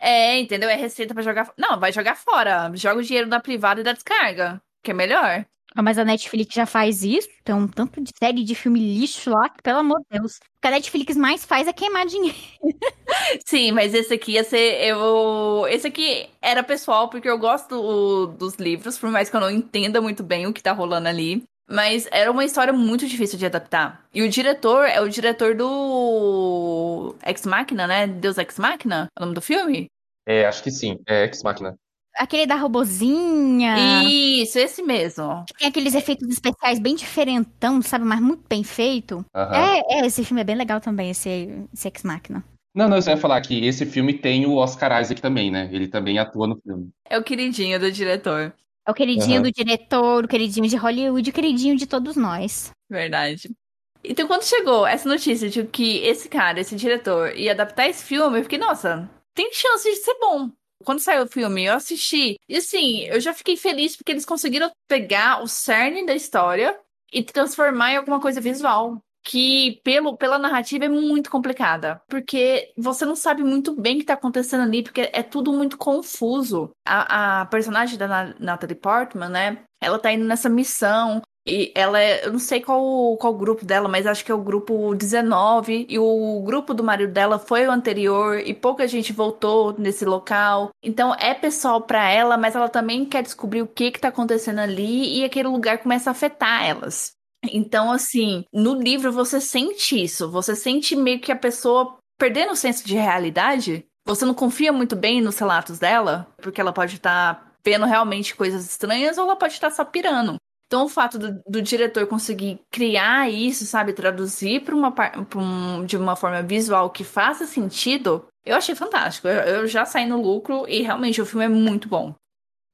É, entendeu? É receita para jogar. Não, vai jogar fora. Joga o dinheiro da privada e da descarga, que é melhor. Ah, mas a Netflix já faz isso. Tem um tanto de série de filme lixo lá que, pelo amor de Deus. O que a Netflix mais faz é queimar dinheiro. Sim, mas esse aqui ia ser. Eu... Esse aqui era pessoal, porque eu gosto do- dos livros, por mais que eu não entenda muito bem o que tá rolando ali. Mas era uma história muito difícil de adaptar. E o diretor é o diretor do Ex Machina, né? Deus Ex Machina, é o nome do filme? É, acho que sim. É Ex Machina. Aquele da robozinha. Isso, esse mesmo. Tem aqueles efeitos especiais bem diferentão, sabe? Mas muito bem feito. É, é, esse filme é bem legal também, esse, esse Ex Machina. Não, não, eu só ia falar que esse filme tem o Oscar Isaac também, né? Ele também atua no filme. É o queridinho do diretor. É o queridinho Aham. do diretor, o queridinho de Hollywood, o queridinho de todos nós. Verdade. Então, quando chegou essa notícia de que esse cara, esse diretor, ia adaptar esse filme, eu fiquei, nossa, tem chance de ser bom. Quando saiu o filme, eu assisti. E assim, eu já fiquei feliz porque eles conseguiram pegar o cerne da história e transformar em alguma coisa visual. Que, pelo, pela narrativa, é muito complicada. Porque você não sabe muito bem o que tá acontecendo ali, porque é tudo muito confuso. A, a personagem da Na- Natalie Portman, né? Ela tá indo nessa missão. E ela é, eu não sei qual qual grupo dela, mas acho que é o grupo 19 e o grupo do marido dela foi o anterior e pouca gente voltou nesse local. Então é pessoal pra ela, mas ela também quer descobrir o que que tá acontecendo ali e aquele lugar começa a afetar elas. Então assim, no livro você sente isso, você sente meio que a pessoa perdendo o senso de realidade. Você não confia muito bem nos relatos dela, porque ela pode estar vendo realmente coisas estranhas ou ela pode estar só pirando. Então, o fato do, do diretor conseguir criar isso, sabe, traduzir para uma, pra um- de uma forma visual que faça sentido, eu achei fantástico. Eu, eu já saí no lucro e realmente o filme é muito bom.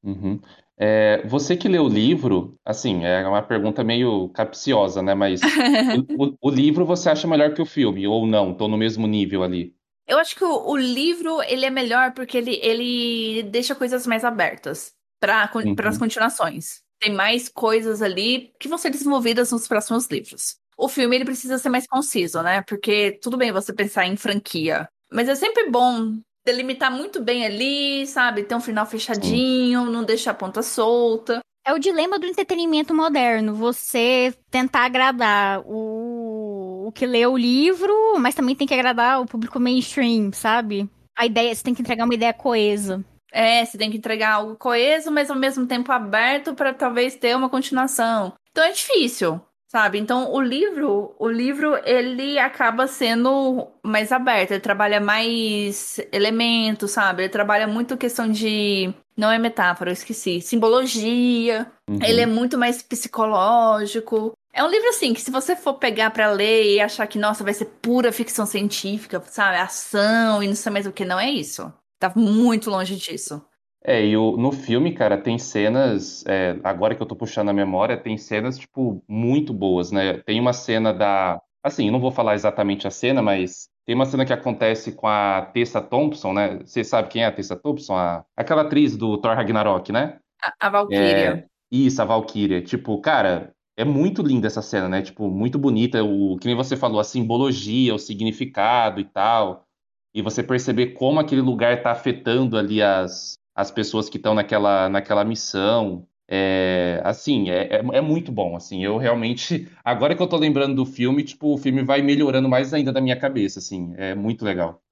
Uhum. É, você que leu o livro, assim, é uma pergunta meio capciosa, né? Mas o, o- o livro você acha melhor que o filme, ou não? Tô no mesmo nível ali. Eu acho que o, o livro ele é melhor porque ele, ele deixa coisas mais abertas para Uhum. as continuações. Tem mais coisas ali que vão ser desenvolvidas nos próximos livros. O filme ele precisa ser mais conciso, né? Porque tudo bem você pensar em franquia, mas é sempre bom delimitar muito bem ali, sabe? Ter um final fechadinho, não deixar a ponta solta. É o dilema do entretenimento moderno. Você tentar agradar o, o que lê o livro, mas também tem que agradar o público mainstream, sabe? A ideia, você tem que entregar uma ideia coesa. É, você tem que entregar algo coeso, mas ao mesmo tempo aberto para talvez ter uma continuação. Então é difícil, sabe? Então o livro, o livro ele acaba sendo mais aberto, ele trabalha mais elementos, sabe? Ele trabalha muito questão de não é metáfora, eu esqueci, simbologia. Uhum. Ele é muito mais psicológico. É um livro assim que se você for pegar pra ler e achar que nossa, vai ser pura ficção científica, sabe? Ação e não sei mais o que, não é isso. Tá muito longe disso. É, e o- no filme, cara, tem cenas, é, agora que eu tô puxando a memória, tem cenas, tipo, muito boas, né? Tem uma cena da. Assim, eu não vou falar exatamente a cena, mas tem uma cena que acontece com a Tessa Thompson, né? Você sabe quem é a Tessa Thompson? A... Aquela atriz do Thor Ragnarok, né? A, a Valkyria. É, isso, a Valkyria. Tipo, cara, é muito linda essa cena, né? Tipo, muito bonita. O, que nem você falou, a simbologia, o significado e tal. E você perceber como aquele lugar tá afetando ali as, as pessoas que estão naquela, naquela missão. É, assim, é, é, é muito bom, assim. Eu realmente, agora que eu tô lembrando do filme, tipo, o filme vai melhorando mais ainda da minha cabeça, assim. É muito legal.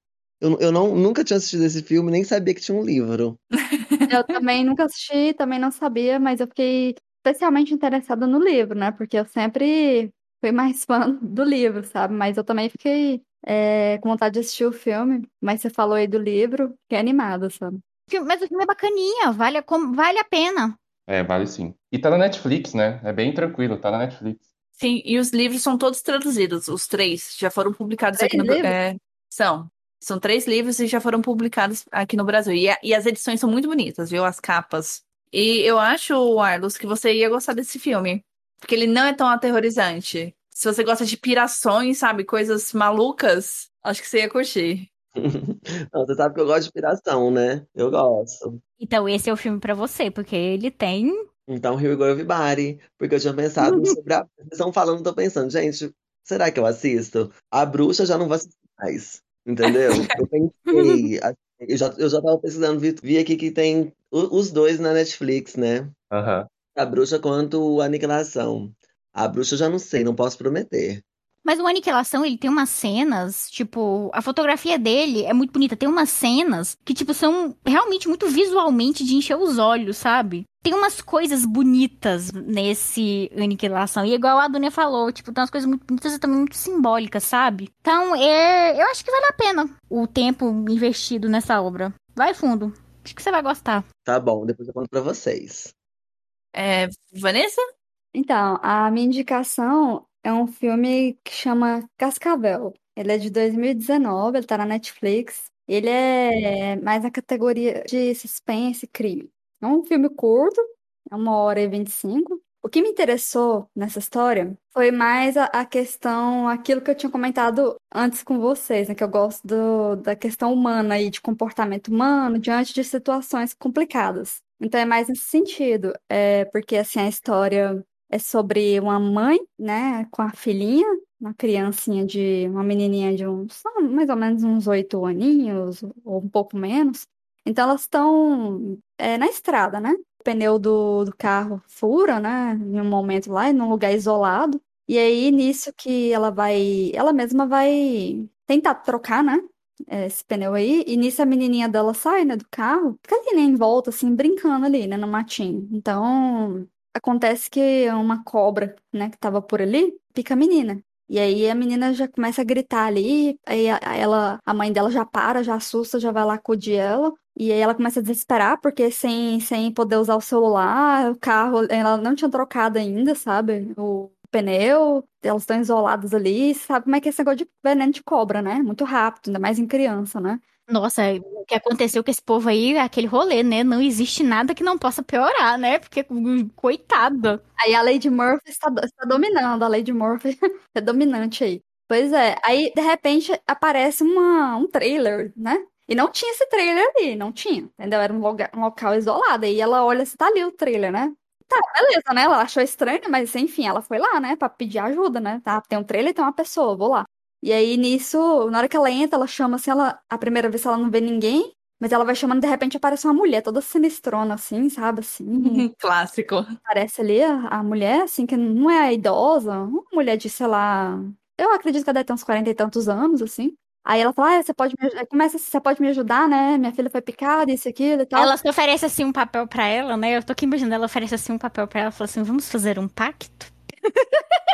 Eu, eu não, nunca tinha assistido esse filme, nem sabia que tinha um livro. Eu também nunca assisti, também não sabia, mas eu fiquei especialmente interessada no livro, né? Porque eu sempre fui mais fã do livro, sabe? Mas eu também fiquei é, com vontade de assistir o filme. Mas você falou aí do livro, fiquei animada, sabe? Mas o filme é bacaninha, vale a, como- vale a pena. É, vale sim. E tá na Netflix, né? É bem tranquilo, tá na Netflix. Sim, e os livros são todos traduzidos, os três já foram publicados Três aqui no livros? é, são. São três livros e já foram publicados aqui no Brasil. E, a- e as edições são muito bonitas, viu? As capas. E eu acho, Arlos, que você ia gostar desse filme. Porque ele não é tão aterrorizante. Se você gosta de pirações, sabe? Coisas malucas, acho que você ia curtir. Não, você sabe que eu gosto de piração, né? Eu gosto. Então esse é o filme pra você, porque ele tem. Então, Here We Go Everybody. Porque eu tinha pensado sobre a. Vocês estão falando, tô pensando, gente, será que eu assisto? A bruxa já não vai assistir mais. Entendeu? Eu pensei. assim, Eu já, eu já tava precisando, vi, vi aqui que tem os dois na Netflix, né? Aham. a bruxa quanto a aniquilação. A bruxa eu já não sei, não posso prometer. Mas o Aniquilação, ele tem umas cenas, tipo, a fotografia dele é muito bonita. Tem umas cenas que, tipo, são realmente muito visualmente de encher os olhos, sabe? Tem umas coisas bonitas nesse Aniquilação. E igual a Dunia falou, tipo, tem umas coisas muito bonitas e também muito simbólicas, sabe? Então, é, eu acho que vale a pena o tempo investido nessa obra. Vai fundo. Acho que você vai gostar. Tá bom, depois eu conto pra vocês. É, Vanessa? Então, a minha indicação é um filme que chama Cascavel. Ele é de 2019, ele tá na Netflix. Ele é mais na categoria de suspense e crime. É um filme curto, é uma hora e vinte e cinco. O que me interessou nessa história foi mais a, a questão, aquilo que eu tinha comentado antes com vocês, né? Que eu gosto do- da questão humana e de comportamento humano diante de situações complicadas. Então é mais nesse sentido, é porque assim a história é sobre uma mãe, né, com a filhinha, uma criancinha de uma menininha de uns mais ou menos uns oito aninhos ou um pouco menos. Então elas estão é, na estrada, né? O pneu do, do carro fura, né? Em um momento lá, num lugar isolado. E aí, nisso que ela vai. Ela mesma vai tentar trocar, né? Esse pneu aí. E nisso a menininha dela sai, né? Do carro. Fica ali, né? Em volta, assim, brincando ali, né? No matinho. Então, acontece que uma cobra, né? Que tava por ali, pica a menina. E aí a menina já começa a gritar ali, aí a, ela, a mãe dela já para, já assusta, já vai lá acudir ela. E aí ela começa a desesperar, porque sem, sem poder usar o celular, o carro, ela não tinha trocado ainda, sabe? O pneu, elas estão isoladas ali, sabe como é que é esse negócio de veneno de cobra, né? Muito rápido, ainda mais em criança, né? Nossa, o que aconteceu com esse povo aí, é aquele rolê, né? Não existe nada que não possa piorar, né? Porque, hum, coitada. Aí a Lady Murphy está, está dominando, a Lady Murphy é dominante aí. Pois é, aí de repente aparece uma, um trailer, né? E não tinha esse trailer ali, não tinha, entendeu? Era um, lugar, um local isolado. E ela olha se tá ali o trailer, né? Tá, beleza, né? Ela achou estranho, mas enfim, ela foi lá, né? Pra pedir ajuda, né? Tá, tem um trailer e tem uma pessoa, vou lá. E aí nisso, na hora que ela entra, ela chama assim, ela, a primeira vez ela não vê ninguém, mas ela vai chamando, de repente aparece uma mulher toda sinistrona, assim, sabe? Assim, Clássico. Aparece ali a, a mulher, assim, que não é a idosa, uma mulher de, sei lá, eu acredito que ela deve ter uns 40 e tantos anos, assim. Aí ela fala, ah, você pode me, aj- começa, você pode me ajudar, né? Minha filha foi picada, isso e aquilo e tal. Ela se oferece assim um papel pra ela, né? Eu tô aqui imaginando, ela oferece assim um papel pra ela e fala assim: vamos fazer um pacto?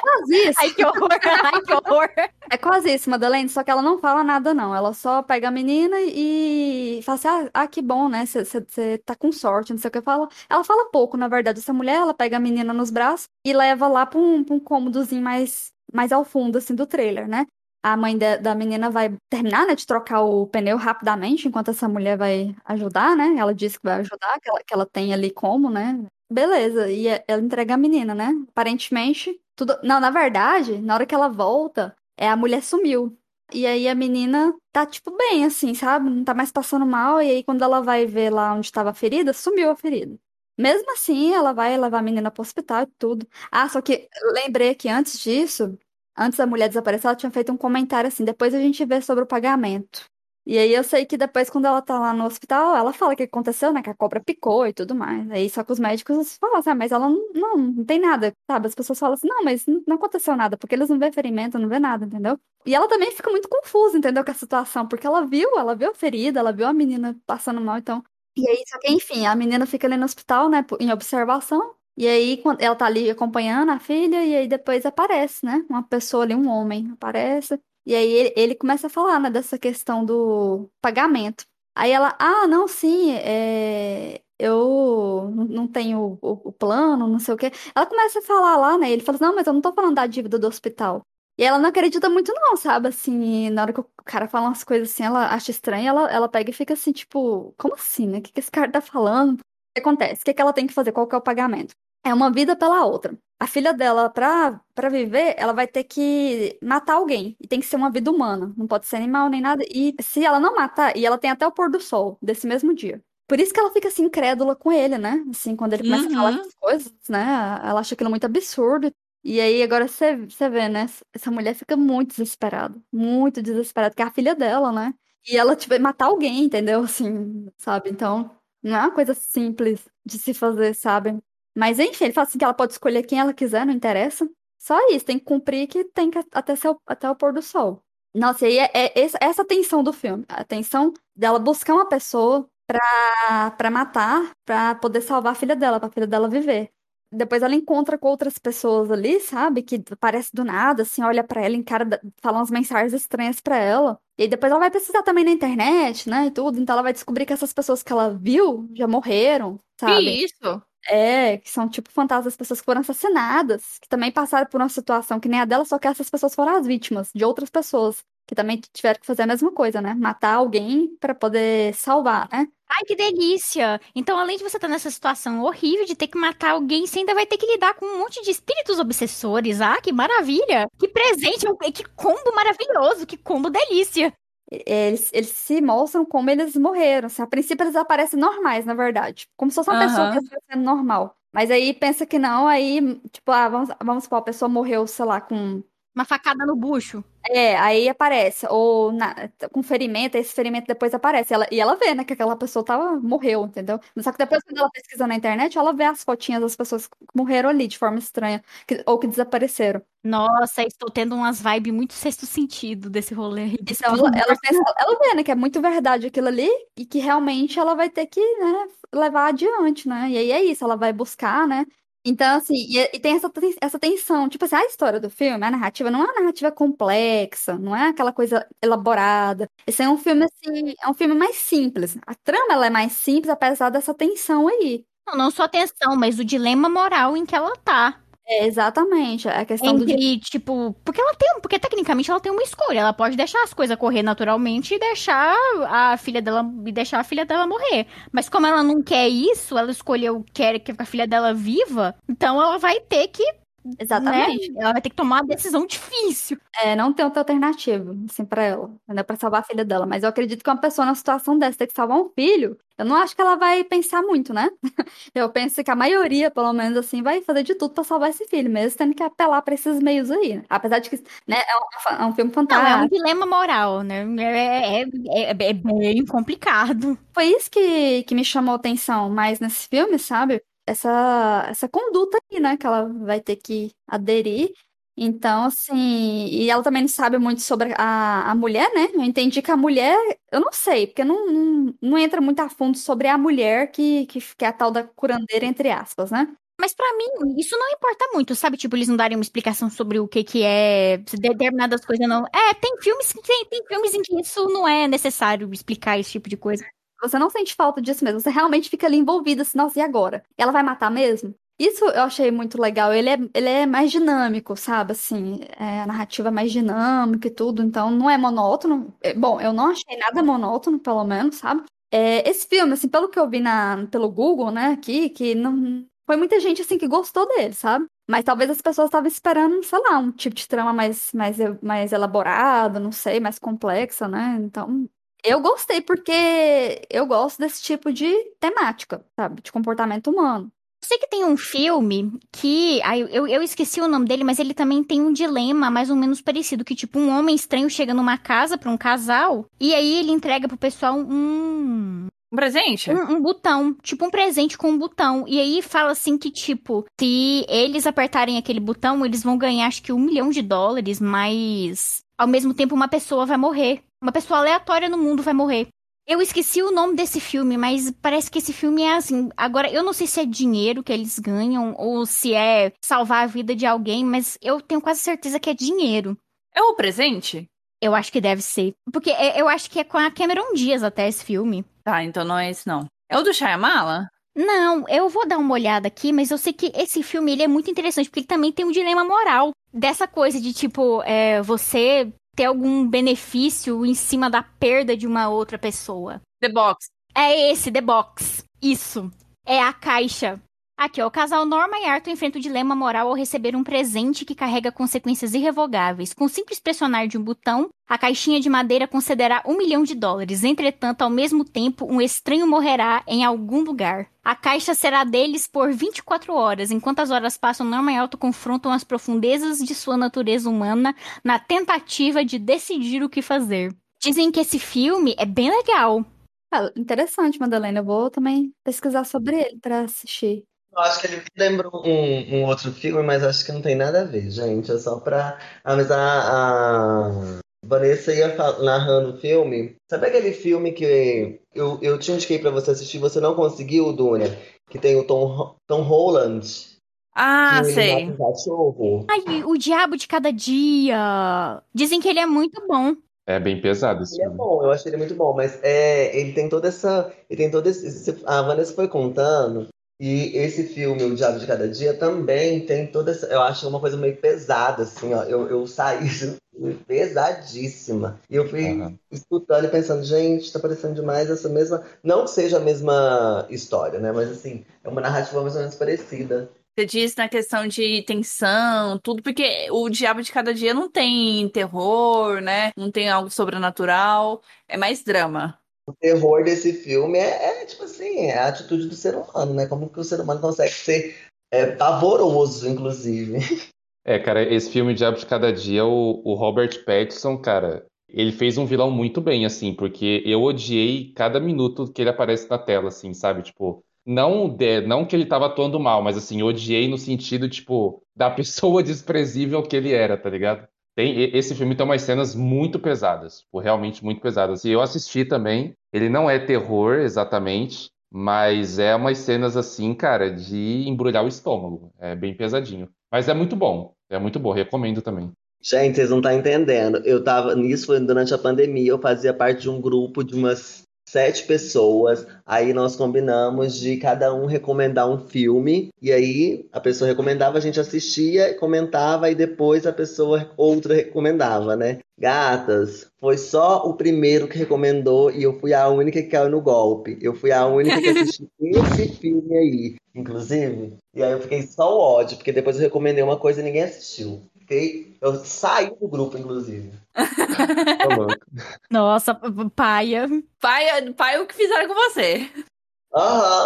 Quase isso. Ai, que horror! Ai, que horror! É quase isso, Madeleine, só que ela não fala nada, não. Ela só pega a menina e fala assim, ah, ah, que bom, né? Você tá com sorte, não sei o que. Fala. Ela fala pouco, na verdade. Essa mulher, ela pega a menina nos braços e leva lá pra um, pra um cômodozinho mais, mais ao fundo, assim, do trailer, né? A mãe da, da menina vai terminar, né, de trocar o pneu rapidamente, enquanto essa mulher vai ajudar, né? Ela disse que vai ajudar, que ela, que ela tem ali como, né? Beleza, e é- ela entrega a menina, né? Aparentemente, tudo. Não, na verdade, na hora que ela volta, é a mulher sumiu. E aí a menina tá, tipo, bem, assim, sabe? Não tá mais passando mal. E aí, quando ela vai ver lá onde estava a ferida, sumiu a ferida. Mesmo assim, ela vai levar a menina pro hospital e tudo. Ah, só que lembrei que antes disso, antes da mulher desaparecer, ela tinha feito um comentário assim: depois a gente vê sobre o pagamento. E aí eu sei que depois, quando ela tá lá no hospital, ela fala o que aconteceu, né? Que a cobra picou e tudo mais. Aí só que os médicos falam assim, ah, mas ela não, não, não tem nada, sabe? As pessoas falam assim, não, mas não aconteceu nada, porque eles não vê ferimento, não vê nada, entendeu? E ela também fica muito confusa, entendeu? Com a situação, porque ela viu, ela viu a ferida, ela viu a menina passando mal, então. E aí, só que, enfim, a menina fica ali no hospital, né, em observação. E aí, ela tá ali acompanhando a filha, e aí depois aparece, né? Uma pessoa ali, um homem, aparece. E aí ele, ele começa a falar, né, dessa questão do pagamento. Aí ela, ah, não, sim, é, eu não tenho o, o plano, não sei o quê. Ela começa a falar lá, né? Ele fala assim, não, mas eu não tô falando da dívida do hospital. E ela não acredita muito, não, sabe? Assim, na hora que o cara fala umas coisas assim, ela acha estranho, ela, ela pega e fica assim, tipo, como assim, né? O que que esse cara tá falando? O que acontece? O que que ela tem que fazer? Qual que é o pagamento? É uma vida pela outra. A filha dela, pra, pra viver, ela vai ter que matar alguém. E tem que ser uma vida humana. Não pode ser animal nem nada. E se ela não matar, e ela tem até o pôr do sol desse mesmo dia. Por isso que ela fica assim, incrédula com ele, né? Assim, quando ele começa a falar Uhum. essas coisas, né? Ela acha aquilo muito absurdo. E aí, agora você você vê, né? Essa mulher fica muito desesperada. Muito desesperada, porque é a filha dela, né? E ela, tipo, vai matar alguém, entendeu? Assim, sabe? Então, não é uma coisa simples de se fazer, sabe? Mas enfim, ele fala assim que ela pode escolher quem ela quiser, não interessa. Só isso, tem que cumprir que tem que até, ser, até o pôr do sol. Nossa, e aí é, é essa, essa tensão do filme. A tensão dela buscar uma pessoa pra, pra matar, pra poder salvar a filha dela, pra filha dela viver. Depois ela encontra com outras pessoas ali, sabe? Que aparece do nada, assim, olha pra ela, encara, fala umas mensagens estranhas pra ela. E depois ela vai pesquisar também na internet, né? E tudo. Então ela vai descobrir que essas pessoas que ela viu já morreram, sabe? Que isso? É, que são tipo fantasmas das pessoas que foram assassinadas, que também passaram por uma situação que nem a dela, só que essas pessoas foram as vítimas de outras pessoas, que também tiveram que fazer a mesma coisa, né? Matar alguém pra poder salvar, né? Ai, que delícia! Então, além de você estar nessa situação horrível de ter que matar alguém, você ainda vai ter que lidar com um monte de espíritos obsessores. Ah, que maravilha! Que presente, que combo maravilhoso, que combo delícia! Eles, eles se mostram como eles morreram. Assim, a princípio eles aparecem normais, na verdade. Como se fosse uma pessoa Aham. que estivesse sendo normal. Mas aí pensa que não, aí, tipo, ah, vamos, vamos supor, a pessoa morreu, sei lá, com. Uma facada no bucho. É, aí aparece. Ou na- com ferimento, esse ferimento depois aparece. Ela, e ela vê, né, que aquela pessoa tava, morreu, entendeu? Só que depois, quando ela pesquisa na internet, ela vê as fotinhas das pessoas que morreram ali de forma estranha, que- ou que desapareceram. Nossa, estou tendo umas vibes muito sexto sentido desse rolê. Então ela, ela, pensa- ela vê, né, que é muito verdade aquilo ali e que realmente ela vai ter que, né, levar adiante, né? E aí é isso, ela vai buscar, né? Então, assim, e, e tem essa, essa tensão, tipo assim, a história do filme, a narrativa não é uma narrativa complexa, não é aquela coisa elaborada. Esse é um filme, assim, é um filme mais simples. A trama, ela é mais simples, apesar dessa tensão aí. Não, não só a tensão, mas o dilema moral em que ela tá. É, exatamente, a questão do... Entre, tipo, porque ela tem, porque tecnicamente ela tem uma escolha. Ela pode deixar as coisas correr naturalmente e deixar a filha dela e deixar a filha dela morrer. Mas como ela não quer isso, ela escolheu quer que a filha dela viva, então ela vai ter que, Exatamente. né? Ela vai ter que tomar uma decisão difícil. É, não tem outra alternativa, assim, pra ela, entendeu? Pra salvar a filha dela. Mas eu acredito que uma pessoa numa situação dessa ter que salvar um filho, eu não acho que ela vai pensar muito, né? Eu penso que a maioria, pelo menos assim, vai fazer de tudo pra salvar esse filho, mesmo tendo que apelar pra esses meios aí. né? Apesar de que, né, é um, é um filme Não, é um fantástico. dilema moral, né? É, é, é, é bem complicado. Foi isso que, que me chamou a atenção mais nesse filme, sabe? Essa, essa conduta aí, né, que ela vai ter que aderir. Então, assim, e ela também não sabe muito sobre a, a mulher, né? Eu entendi que a mulher, eu não sei, porque não, não, não entra muito a fundo sobre a mulher que, que, que é a tal da curandeira, entre aspas, né? Mas pra mim, isso não importa muito, sabe? Tipo, eles não darem uma explicação sobre o que que é, determinadas coisas não. É, tem filmes tem, tem filmes em que isso não é necessário explicar esse tipo de coisa. Você não sente falta disso mesmo, você realmente fica ali envolvida, assim, nossa, e agora? Ela vai matar mesmo? Isso eu achei muito legal. Ele é, ele é mais dinâmico, sabe? Assim, é, a narrativa é mais dinâmica e tudo, então não é monótono. É, Bom, eu não achei nada monótono, pelo menos, sabe? É, esse filme, assim, pelo que eu vi na, pelo Google, né, aqui, que não foi muita gente, assim, que gostou dele, sabe? Mas talvez as pessoas estavam esperando, sei lá, um tipo de trama mais, mais, mais elaborado, não sei, mais complexa, né? Então, eu gostei porque eu gosto desse tipo de temática, sabe? De comportamento humano. Eu sei que tem um filme que. ai, eu, eu esqueci o nome dele, mas ele também tem um dilema mais ou menos parecido. Que, tipo, um homem estranho chega numa casa pra um casal. E aí ele entrega pro pessoal um. Um presente? Um, um botão, tipo um presente com um botão. E aí fala assim que, tipo, se eles apertarem aquele botão, eles vão ganhar acho que um milhão de dólares, mas ao mesmo tempo uma pessoa vai morrer. Uma pessoa aleatória no mundo vai morrer. Eu esqueci o nome desse filme, mas parece que esse filme é assim. Agora, eu não sei se é dinheiro que eles ganham ou se é salvar a vida de alguém, mas eu tenho quase certeza que é dinheiro. É o presente? Eu acho que deve ser. Porque é- eu acho que é com a Cameron Diaz até esse filme. Tá, então não é esse não. É o do Shyamala? Não, eu vou dar uma olhada aqui, mas eu sei que esse filme ele é muito interessante, porque ele também tem um dilema moral. Dessa coisa de, tipo, é, você ter algum benefício em cima da perda de uma outra pessoa. The Box. É esse, The Box. Isso. É a caixa. Aqui, ó, o casal Norma e Arthur enfrenta o dilema moral ao receber um presente que carrega consequências irrevogáveis. Com simples pressionar de um botão, a caixinha de madeira concederá um milhão de dólares. Entretanto, ao mesmo tempo, um estranho morrerá em algum lugar. A caixa será deles por 24 horas. Enquanto as horas passam, Norma e Arthur confrontam as profundezas de sua natureza humana na tentativa de decidir o que fazer. Dizem que esse filme é bem legal. Ah, interessante, Madalena. Eu vou também pesquisar sobre ele pra assistir. Eu acho que ele me lembrou um, um outro filme, mas acho que não tem nada a ver, gente. É só pra. Ah, mas a, a Vanessa ia narrando o filme. Sabe aquele filme que eu, eu te indiquei pra você assistir, você não conseguiu, Dunia? Que tem o Tom, Tom Holland, Ah, que sei. um cachorro. Ai, o Diabo de Cada Dia. Dizem que ele é muito bom. É bem pesado esse Ele é filme. bom, eu achei ele muito bom, mas é, ele tem toda essa. Ele tem todo esse. esse- A Vanessa foi contando, e esse filme, O Diabo de Cada Dia, também tem toda essa. Eu acho uma coisa meio pesada, assim, ó. Eu, eu saí pesadíssima. E eu fui Aham. escutando e pensando, gente, tá parecendo demais essa mesma. Não que seja a mesma história, né? Mas assim, é uma narrativa mais ou menos parecida. Você diz na questão de tensão, tudo, porque o Diabo de Cada Dia não tem terror, né? Não tem algo sobrenatural, é mais drama. O terror desse filme é, é, tipo assim, é a atitude do ser humano, né? Como que o ser humano consegue ser é, pavoroso, inclusive. É, cara, esse filme Diabo de Cada Dia, o, o Robert Pattinson, cara, ele fez um vilão muito bem, assim, porque eu odiei cada minuto que ele aparece na tela, assim, sabe? Tipo, não, de, não que ele tava atuando mal, mas assim, odiei no sentido, tipo, da pessoa desprezível que ele era, tá ligado? Tem, esse filme tem umas cenas muito pesadas, realmente muito pesadas. E eu assisti também, ele não é terror exatamente, mas é umas cenas assim, cara, de embrulhar o estômago. É bem pesadinho. Mas é muito bom, é muito bom, recomendo também. Gente, vocês não estão entendendo. Eu tava. Nisso durante a pandemia, eu fazia parte de um grupo de umas sete pessoas. Aí nós combinamos de cada um recomendar um filme. E aí a pessoa recomendava, a gente assistia, comentava, e depois a pessoa outra recomendava, né? Gatas, foi só o primeiro que recomendou e eu fui a única que caiu no golpe. Eu fui a única que assistiu esse filme aí, inclusive. E aí eu fiquei só o ódio, porque depois eu recomendei uma coisa e ninguém assistiu. Eu saí do grupo, inclusive. Louco. Nossa, paia. Pai, pai, o que fizeram com você? Aham.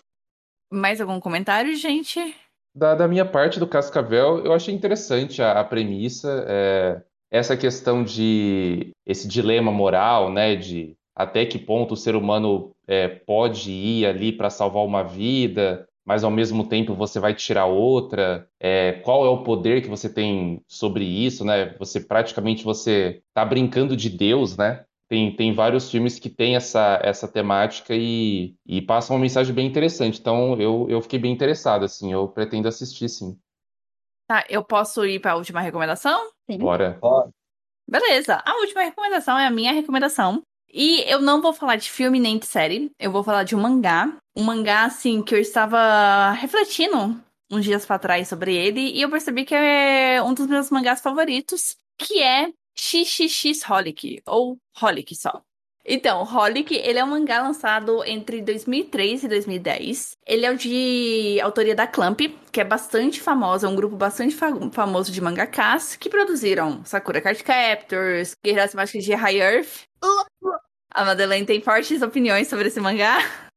Mais algum comentário, gente? Da, da minha parte do Cascavel, eu achei interessante a, a premissa, é, essa questão de esse dilema moral, né, de até que ponto o ser humano é, pode ir ali para salvar uma vida, mas ao mesmo tempo você vai tirar outra. É, qual é o poder que você tem sobre isso, né? Você praticamente você tá brincando de Deus, né? Tem, tem vários filmes que têm essa, essa temática e, e passam uma mensagem bem interessante. Então, eu, eu fiquei bem interessado, assim. Eu pretendo assistir, sim. Tá, eu posso ir para a última recomendação? Sim. Bora. Beleza, a última recomendação é a minha recomendação. E eu não vou falar de filme nem de série, eu vou falar de um mangá. Um mangá, assim, que eu estava refletindo uns dias pra trás sobre ele e eu percebi que é um dos meus mangás favoritos, que é XXX Holic, ou Holic só. Então, Holic, ele é um mangá lançado entre 2003 e 2010. Ele é de autoria da Clamp, que é bastante famosa, é um grupo bastante fa- famoso de mangakás que produziram Sakura Card Captors, Guerreiras Mágicas de High Earth. A Madeleine tem fortes opiniões sobre esse mangá.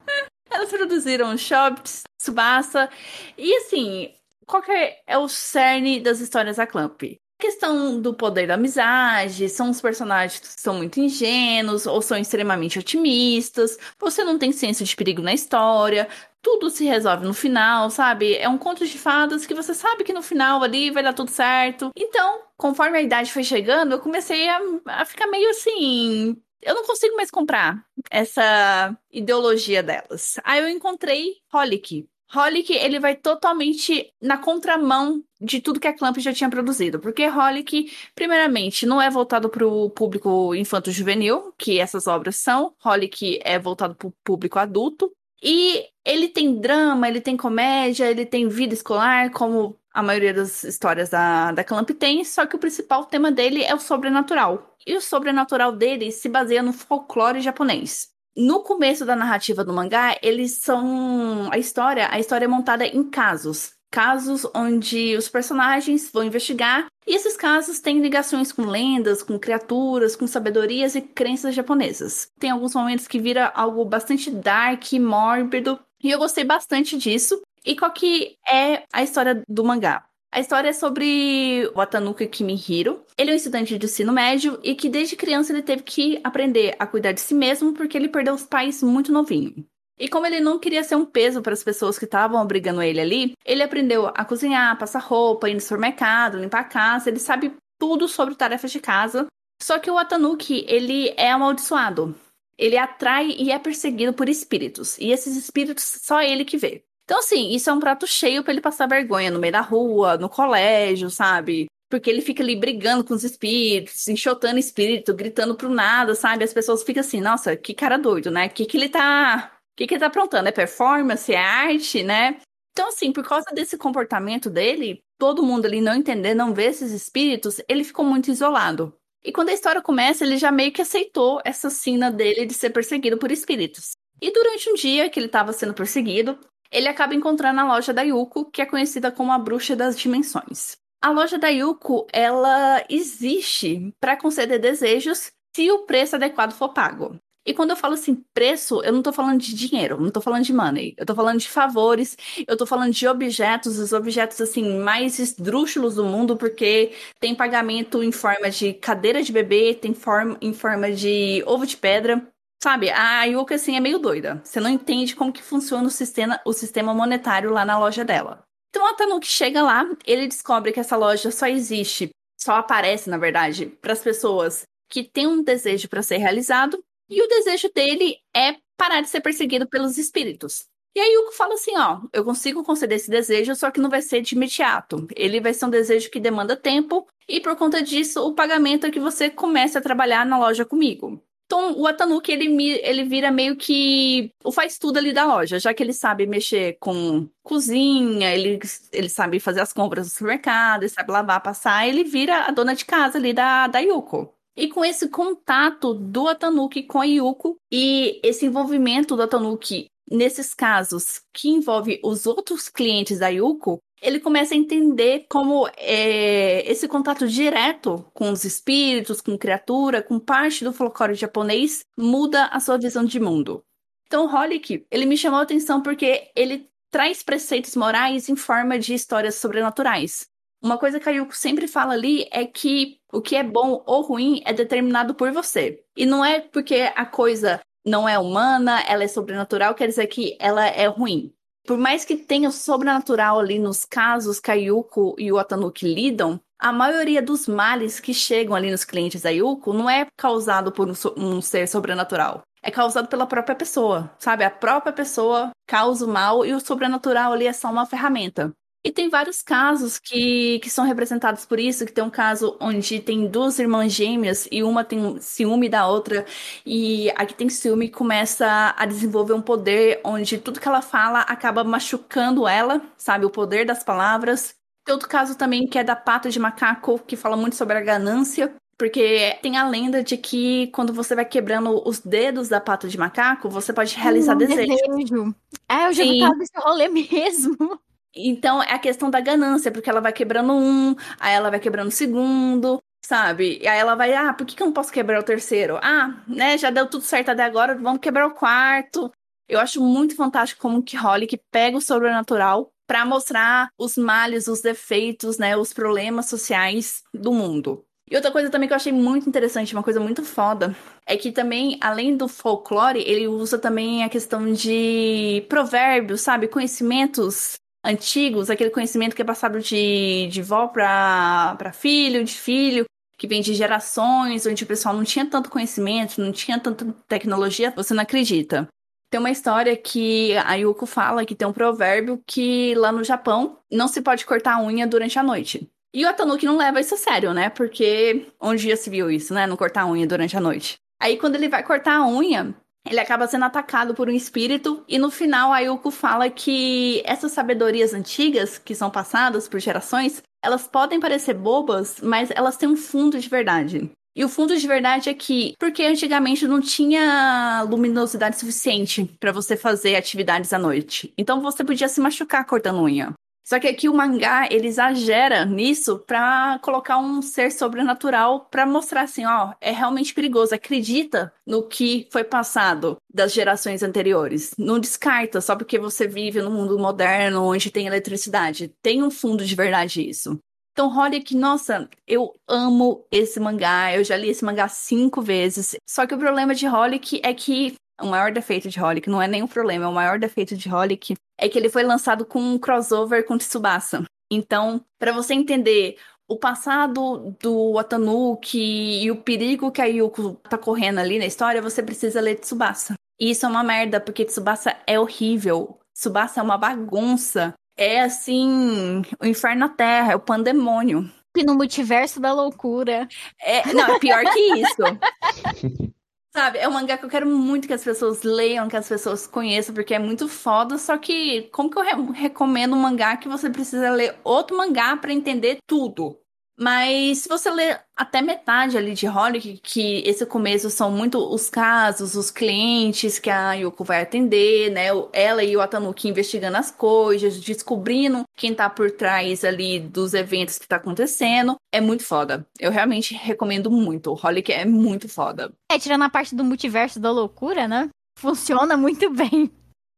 Elas produziram Shops, Tsubasa. E assim, qual que é é o cerne das histórias da Clamp? A questão do poder da amizade, são os personagens que são muito ingênuos ou são extremamente otimistas, você não tem senso de perigo na história, tudo se resolve no final, sabe? É um conto de fadas que você sabe que no final ali vai dar tudo certo. Então, conforme a idade foi chegando, eu comecei a, a ficar meio assim. Eu não consigo mais comprar essa ideologia delas. Aí eu encontrei Holic. Holic, ele vai totalmente na contramão de tudo que a Clamp já tinha produzido. Porque Holic, primeiramente, não é voltado para o público infanto-juvenil, que essas obras são. Holic é voltado para o público adulto. E ele tem drama, ele tem comédia, ele tem vida escolar, como a maioria das histórias da, da Clamp tem, só que o principal tema dele é o sobrenatural. E o sobrenatural dele se baseia no folclore japonês. No começo da narrativa do mangá, eles são. A história, a história é montada em casos. Casos onde os personagens vão investigar, e esses casos têm ligações com lendas, com criaturas, com sabedorias e crenças japonesas. Tem alguns momentos que vira algo bastante dark, mórbido, e eu gostei bastante disso. E qual que é a história do mangá? A história é sobre Watanuka Kimihiro. Ele é um estudante de ensino médio e que desde criança ele teve que aprender a cuidar de si mesmo porque ele perdeu os pais muito novinho. E como ele não queria ser um peso para as pessoas que estavam obrigando ele ali, ele aprendeu a cozinhar, passar roupa, ir no supermercado, limpar a casa, ele sabe tudo sobre tarefas de casa. Só que o Atanuki, ele é amaldiçoado. Ele atrai e é perseguido por espíritos. E esses espíritos só ele que vê. Então, assim, isso é um prato cheio para ele passar vergonha no meio da rua, no colégio, sabe? Porque ele fica ali brigando com os espíritos, enxotando espírito, gritando pro nada, sabe? As pessoas ficam assim, nossa, que cara doido, né? O que, que ele tá. Que, que ele tá aprontando? É performance? É arte, né? Então, assim, por causa desse comportamento dele, todo mundo ali não entender, não ver esses espíritos, ele ficou muito isolado. E quando a história começa, ele já meio que aceitou essa sina dele de ser perseguido por espíritos. E durante um dia que ele estava sendo perseguido, ele acaba encontrando a loja da Yuko, que é conhecida como a Bruxa das Dimensões. A loja da Yuko, ela existe para conceder desejos se o preço adequado for pago. E quando eu falo assim, preço, eu não tô falando de dinheiro, não tô falando de money. Eu tô falando de favores, eu tô falando de objetos, os objetos assim mais esdrúxulos do mundo, porque tem pagamento em forma de cadeira de bebê, tem forma em forma de ovo de pedra. Sabe, a Yuka, assim, é meio doida. Você não entende como que funciona o sistema, o sistema monetário lá na loja dela. Então, a Tanuki chega lá, ele descobre que essa loja só existe, só aparece, na verdade, para as pessoas que têm um desejo para ser realizado, e o desejo dele é parar de ser perseguido pelos espíritos. E aí Yuko fala assim, ó, eu consigo conceder esse desejo, só que não vai ser de imediato. Ele vai ser um desejo que demanda tempo, e por conta disso, o pagamento é que você comece a trabalhar na loja comigo. Então, o Atanuki, ele, ele vira meio que o faz tudo ali da loja, já que ele sabe mexer com cozinha, ele, ele sabe fazer as compras do supermercado, ele sabe lavar, passar, ele vira a dona de casa ali da, da Yuko. E com esse contato do Atanuki com a Yuko e esse envolvimento do Atanuki nesses casos que envolve os outros clientes da Yuko, ele começa a entender como é, esse contato direto com os espíritos, com criatura, com parte do folclore japonês, muda a sua visão de mundo. Então, Holic, ele me chamou a atenção porque ele traz preceitos morais em forma de histórias sobrenaturais. Uma coisa que a Yuko sempre fala ali é que o que é bom ou ruim é determinado por você. E não é porque a coisa não é humana, ela é sobrenatural, quer dizer que ela é ruim por mais que tenha o sobrenatural ali nos casos que a Yuko e o Atanuki lidam, a maioria dos males que chegam ali nos clientes da Yuko não é causado por um, um, ser sobrenatural. É causado pela própria pessoa, sabe? A própria pessoa causa o mal e o sobrenatural ali é só uma ferramenta. E tem vários casos que, que são representados por isso, que tem um caso onde tem duas irmãs gêmeas e uma tem ciúme da outra, e a que tem ciúme começa a desenvolver um poder onde tudo que ela fala acaba machucando ela, sabe? O poder das palavras. Tem outro caso também que é da pata de macaco, que fala muito sobre a ganância, porque tem a lenda de que quando você vai quebrando os dedos da pata de macaco, você pode realizar um desejos. desejo. É, eu já vi desse rolê mesmo. Então é a questão da ganância, porque ela vai quebrando um, aí ela vai quebrando o segundo, sabe? E aí ela vai, ah, por que, eu não posso quebrar o terceiro? Ah, né, já deu tudo certo até agora, vamos quebrar o quarto. Eu acho muito fantástico como que Holly pega o sobrenatural para mostrar os males, os defeitos, né, os problemas sociais do mundo. E outra coisa também que eu achei muito interessante, uma coisa muito foda, é que também, além do folclore, ele usa também a questão de provérbios, sabe? Conhecimentos antigos, aquele conhecimento que é passado de, de vó para filho, de filho, que vem de gerações, onde o pessoal não tinha tanto conhecimento, não tinha tanta tecnologia, você não acredita. Tem uma história que a Yuko fala que tem um provérbio que lá no Japão não se pode cortar a unha durante a noite. E o Atanuki não leva isso a sério, né? Porque onde já se viu isso, né? Não cortar a unha durante a noite. Aí quando ele vai cortar a unha, ele acaba sendo atacado por um espírito e no final a Yuko fala que essas sabedorias antigas que são passadas por gerações, elas podem parecer bobas, mas elas têm um fundo de verdade. E o fundo de verdade é que, porque antigamente não tinha luminosidade suficiente para você fazer atividades à noite. Então você podia se machucar cortando unha. Só que aqui o mangá, ele exagera nisso pra colocar um ser sobrenatural pra mostrar assim, ó, é realmente perigoso. Acredita no que foi passado das gerações anteriores. Não descarta só porque você vive num mundo moderno onde tem eletricidade. Tem um fundo de verdade isso. Então, Holic, nossa, eu amo esse mangá. Eu já li esse mangá cinco vezes. Só que o problema de Holic é que o maior defeito de Holic, não é nenhum problema, é o maior defeito de Holic, é que ele foi lançado com um crossover com Tsubasa. Então, para você entender o passado do Watanuki e o perigo que a Yuko tá correndo ali na história, você precisa ler Tsubasa. E isso é uma merda, porque Tsubasa é horrível. Tsubasa é uma bagunça. É assim, o inferno na terra, é o pandemônio. E no multiverso da loucura. É, não, é pior que isso. Sabe, é um mangá que eu quero muito que as pessoas leiam, que as pessoas conheçam, porque é muito foda. Só que, como que eu re recomendo um mangá que você precisa ler outro mangá para entender tudo? Mas se você ler até metade ali de Holic, que esse começo são muito os casos, os clientes que a Yoko vai atender, né? Ela e o Atanuki investigando as coisas, descobrindo quem tá por trás ali dos eventos que tá acontecendo. É muito foda. Eu realmente recomendo muito. O Holic é muito foda. É, tirando a parte do multiverso da loucura, né? Funciona muito bem.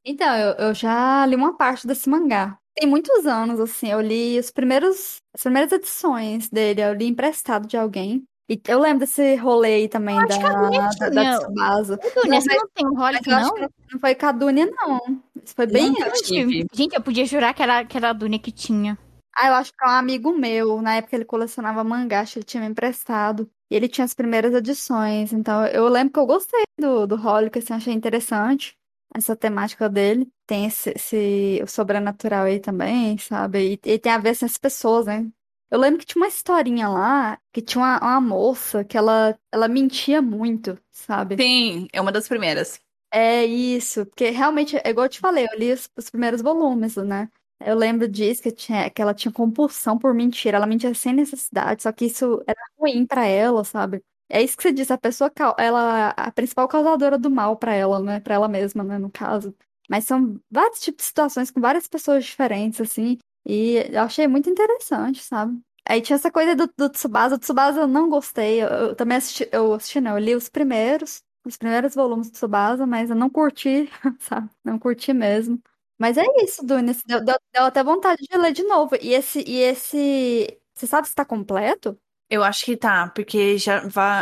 Então, eu, eu já li uma parte desse mangá. Tem muitos anos, assim, eu li os primeiros, as primeiras edições dele, eu li emprestado de alguém. E eu lembro desse rolê aí também Eu da, acho que a Dunia da, da tinha. Tsubasa. Dunia, Mas- você não tem um acho não? que não foi com a Dunia, não. Isso foi bem Nunca antes. tive. Gente, eu podia jurar que era, que era a Dunia que tinha. Ah, eu acho que é um amigo meu. Na época ele colecionava mangá, acho que ele tinha me emprestado. E ele tinha as primeiras edições. Então eu lembro que eu gostei do, do Holic, assim, achei interessante essa temática dele. Tem esse, esse o sobrenatural aí também, sabe? E, e tem a ver com as pessoas, né? Eu lembro que tinha uma historinha lá, que tinha uma, uma moça que ela, ela mentia muito, sabe? Sim, é uma das primeiras. É isso, porque realmente, é igual eu te falei, eu li os, os primeiros volumes, né? Eu lembro disso, que, tinha, que ela tinha compulsão por mentira, ela mentia sem necessidade, só que isso era ruim pra ela, sabe? É isso que você disse, a pessoa, ela, a principal causadora do mal pra ela, né? Pra ela mesma, né, no caso. Mas são vários tipos de situações com várias pessoas diferentes, assim, e eu achei muito interessante, sabe? Aí tinha essa coisa do, do Tsubasa, o Tsubasa eu não gostei, eu, eu também assisti, eu assisti, não, eu li os primeiros, os primeiros volumes do Tsubasa, mas eu não curti, sabe? Não curti mesmo. Mas é isso, Dunia. Deu, deu, deu até vontade de ler de novo. E esse, e esse. Você sabe se tá completo? Eu acho que tá, porque já,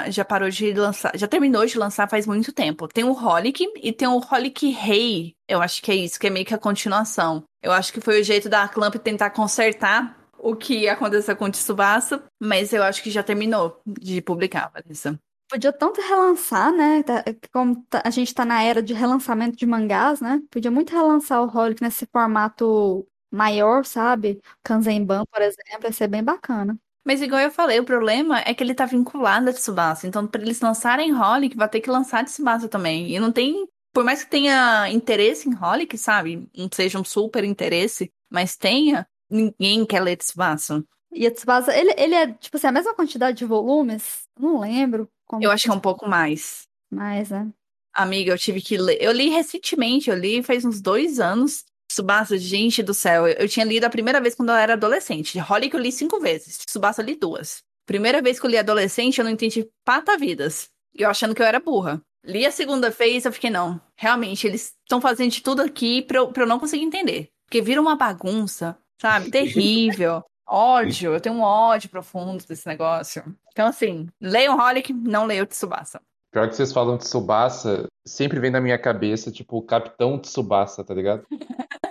já parou de lançar, já terminou de lançar faz muito tempo. Tem o Holic e tem o Holic Rei. Eu acho que é isso, que é meio que a continuação. Eu acho que foi o jeito da Clamp tentar consertar o que aconteceu com o Tsubasa, mas eu acho que já terminou de publicar, Vanessa. Podia tanto relançar, né? Tá- Como tá- a gente tá na era de relançamento de mangás, né? Podia muito relançar o Holic nesse formato maior, sabe? Kanzenban, por exemplo, ia ser bem bacana. Mas igual eu falei, o problema é que ele tá vinculado a Tsubasa. Então, pra eles lançarem Holic, vai ter que lançar Tsubasa também. E não tem. Por mais que tenha interesse em Holic, sabe? Não seja um super interesse, mas tenha, ninguém quer ler Tsubasa. E a Tsubasa, ele, ele é, tipo assim, a mesma quantidade de volumes? Não lembro como Eu acho que é um pouco mais. mais, né? Amiga, eu tive que ler. Eu li recentemente, eu li faz uns dois anos. Tsubasa, gente do céu. Eu, tinha lido a primeira vez quando eu era adolescente. Holic eu li cinco vezes. Tsubasa eu li duas. Primeira vez que eu li adolescente, eu não entendi patavidas. E eu achando que eu era burra. Li a segunda vez, eu fiquei, não. Realmente, eles estão fazendo de tudo aqui pra eu, pra eu não conseguir entender. Porque vira uma bagunça, sabe? Terrível. Ódio. Eu tenho um ódio profundo desse negócio. Então, assim, leiam Holic, não leiam Tsubasa. Pior que vocês falam Tsubasa, sempre vem na minha cabeça, tipo, o Capitão Tsubasa, tá ligado?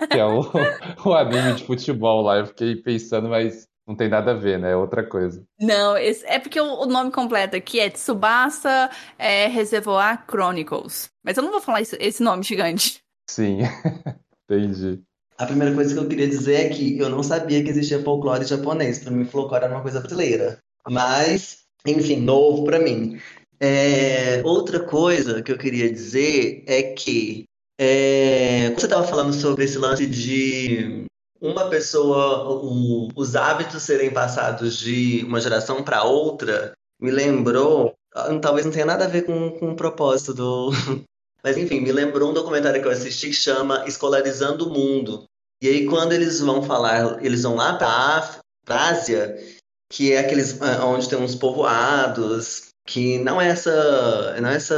Que é o, o anime de futebol lá. Eu fiquei pensando, mas não tem nada a ver, né? É outra coisa. Não, esse- é porque o, o nome completo aqui é Tsubasa é, Reservoir Chronicles. Mas eu não vou falar esse, esse nome gigante. Sim, entendi. A primeira coisa que eu queria dizer é que eu não sabia que existia folclore japonês. Para mim, folclore era uma coisa brasileira. Mas, enfim, novo para mim. É, outra coisa que eu queria dizer é que é, você estava falando sobre esse lance de uma pessoa, os hábitos serem passados de uma geração para outra, me lembrou, ah, talvez não tenha nada a ver com, com o propósito do, mas enfim, me lembrou um documentário que eu assisti que chama Escolarizando o Mundo. E aí, quando eles vão falar, eles vão lá para a Ásia, que é aqueles ah, onde tem uns povoados, que não é essa, não é essa,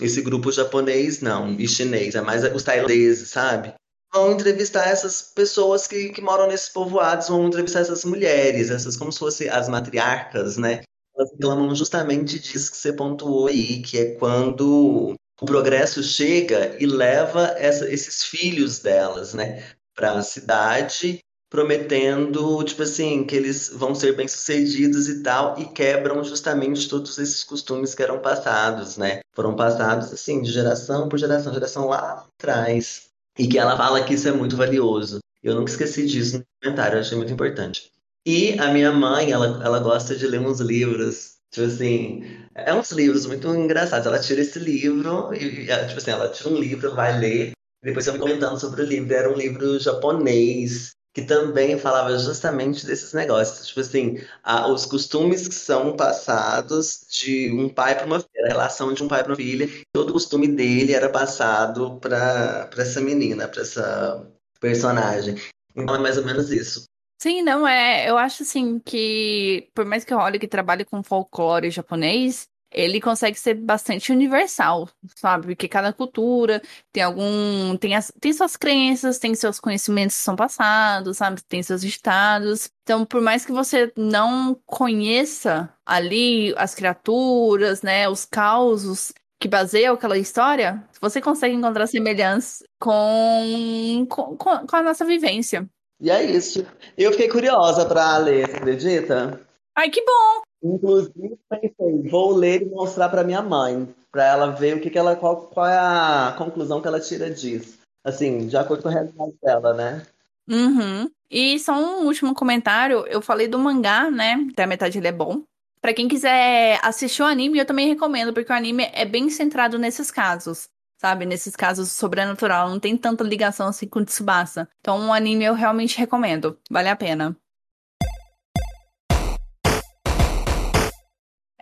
esse grupo japonês, não, e chinês, é mais os tailandeses, sabe? Vão entrevistar essas pessoas que, que moram nesses povoados, vão entrevistar essas mulheres, essas como se fossem as matriarcas, né? Elas reclamam justamente disso que você pontuou aí, que é quando o progresso chega e leva essa, esses filhos delas, né, para a cidade, prometendo, tipo assim, que eles vão ser bem-sucedidos e tal, e quebram justamente todos esses costumes que eram passados, né? Foram passados, assim, de geração por geração, geração lá atrás. E que ela fala que isso é muito valioso. Eu nunca esqueci disso no comentário, eu achei muito importante. E a minha mãe, ela, ela gosta de ler uns livros, tipo assim, é uns livros muito engraçados. Ela tira esse livro, e, tipo assim, ela tira um livro, vai ler, depois eu comentando sobre o livro. Era um livro japonês, que também falava justamente desses negócios. Tipo assim, a, os costumes que são passados de um pai para uma filha, a relação de um pai para uma filha, todo o costume dele era passado para essa menina, para essa personagem. Então é mais ou menos isso. Sim, não é. Eu acho assim que, por mais que olhe que trabalhe com folclore japonês, ele consegue ser bastante universal, sabe? Porque cada cultura tem algum. Tem, as, tem suas crenças, tem seus conhecimentos que são passados, sabe? Tem seus estados. Então, por mais que você não conheça ali as criaturas, né? Os causos que baseiam aquela história, você consegue encontrar semelhanças com, com, com a nossa vivência. E é isso. Eu fiquei curiosa para ler, você acredita? Ai, que bom! Inclusive, pensei, vou ler e mostrar para minha mãe, para ela ver o que, que ela, qual, qual é a conclusão que ela tira disso. Assim, de acordo com a realidade dela, né? Uhum. E só um último comentário, eu falei do mangá, né? Até a metade ele é bom. Pra quem quiser assistir o anime, eu também recomendo, porque o anime é bem centrado nesses casos, sabe? Nesses casos sobrenatural, não tem tanta ligação assim com Tsubasa. Então, o anime eu realmente recomendo, vale a pena.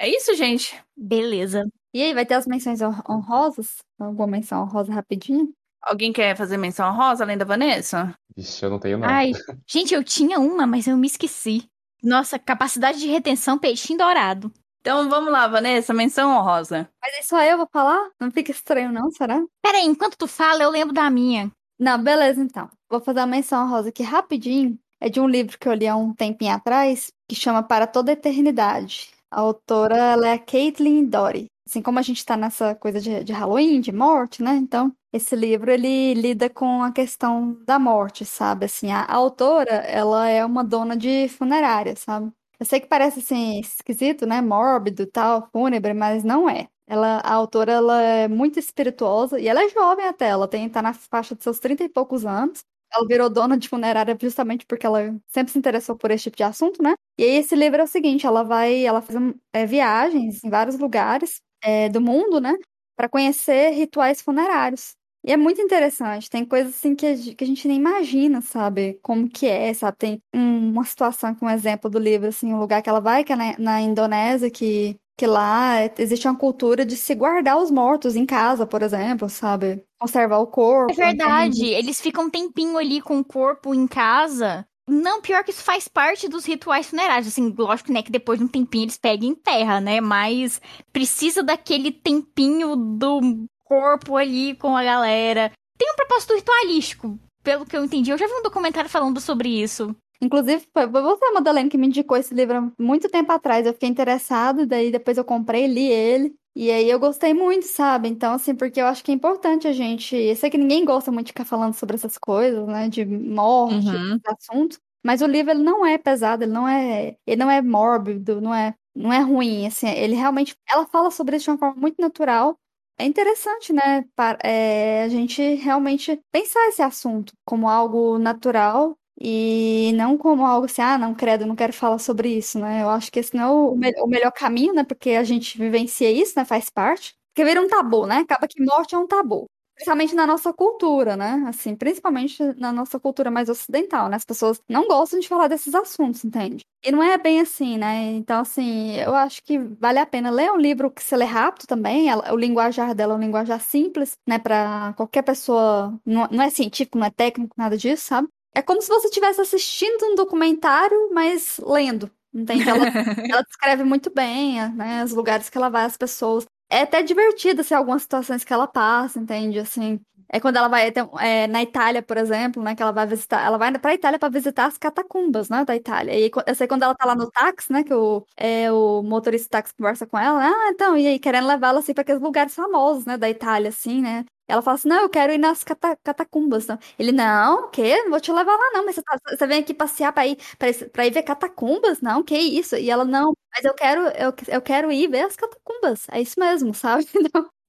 É isso, gente. Beleza. E aí, vai ter as menções honrosas? Alguma menção honrosa rapidinho? Alguém quer fazer menção honrosa além da Vanessa? Ixi, eu não tenho, não. Ai, gente, eu tinha uma, mas eu me esqueci. Nossa, capacidade de retenção peixinho dourado. Então vamos lá, Vanessa, menção honrosa. Mas é só eu vou falar? Não fica estranho, não, será? Peraí, enquanto tu fala, eu lembro da minha. Não, beleza, então. Vou fazer a menção honrosa aqui rapidinho. É de um livro que eu li há um tempinho atrás, que chama Para Toda a Eternidade. A autora ela é a Caitlin Dory. Assim como a gente está nessa coisa de, de Halloween, de morte, né? Então, esse livro ele lida com a questão da morte, sabe? Assim, a, a autora, ela é uma dona de funerária, sabe? Eu sei que parece assim esquisito, né? Mórbido, tal, fúnebre, mas não é. Ela, a autora, ela é muito espirituosa e ela é jovem até, ela tem tá na faixa de seus 30 e poucos anos. Ela virou dona de funerária justamente porque ela sempre se interessou por esse tipo de assunto, né? E aí esse livro é o seguinte, ela vai, ela faz é, viagens em vários lugares é, do mundo, né? Para conhecer rituais funerários. E é muito interessante, tem coisas assim que a, que gente nem imagina, sabe? Como que é, sabe? Tem um, uma situação, com um exemplo do livro, assim, um lugar que ela vai, que é na, na Indonésia, que que lá existe uma cultura de se guardar os mortos em casa, por exemplo, sabe? Conservar o corpo. É verdade, então... eles ficam um tempinho ali com o corpo em casa. Não, pior que isso faz parte dos rituais funerários. Assim, lógico, né, que depois de um tempinho eles pegam em terra, né? Mas precisa daquele tempinho do corpo ali com a galera. Tem um propósito ritualístico, pelo que eu entendi. Eu já vi um documentário falando sobre isso. Inclusive, foi você, Madalena, que me indicou esse livro há muito tempo atrás. Eu fiquei interessado, daí depois eu comprei, li ele. E aí eu gostei muito, sabe? Então, assim, porque eu acho que é importante a gente. Eu sei que ninguém gosta muito de ficar falando sobre essas coisas, né? De morte, Uhum. de assuntos. Mas o livro, ele não é pesado, ele não é. Ele não é mórbido, não é, não é ruim, assim. Ele realmente. Ela fala sobre isso de uma forma muito natural. É interessante, né? Para, é, a gente realmente pensar esse assunto como algo natural e não como algo assim, ah, não, credo, não quero falar sobre isso, né? Eu acho que esse não é o, me o melhor caminho, né? Porque a gente vivencia isso, né? Faz parte. Porque vira um tabu, né? Acaba que morte é um tabu. Principalmente na nossa cultura, né? Assim, principalmente na nossa cultura mais ocidental, né? As pessoas não gostam de falar desses assuntos, entende? E não é bem assim, né? Então, assim, eu acho que vale a pena ler um livro que se lê rápido também. Ela, o linguajar dela é um linguajar simples, né? Para qualquer pessoa. Não, não é científico, não é técnico, nada disso, sabe? É como se você estivesse assistindo um documentário, mas lendo. Entende? Ela, ela descreve muito bem né, os lugares que ela vai, as pessoas. É até divertido, assim, algumas situações que ela passa, entende? Assim, É quando ela vai tem- é, na Itália, por exemplo, né? Que ela vai visitar. Ela vai pra Itália pra visitar as catacumbas, né? Da Itália. E eu sei quando ela tá lá no táxi, né? Que o, é, o motorista do táxi conversa com ela. Ah, então, e aí, querendo levá-la assim pra aqueles lugares famosos, né? Da Itália, assim, né? Ela fala assim: não, eu quero ir nas cata- catacumbas. Não. Ele, não, o quê? Não vou te levar lá, não. Mas você, tá- você vem aqui passear pra ir, pra, pra ir ver catacumbas? Não, que isso? E ela, não, mas eu quero, eu, eu quero ir ver as catacumbas. É isso mesmo, sabe?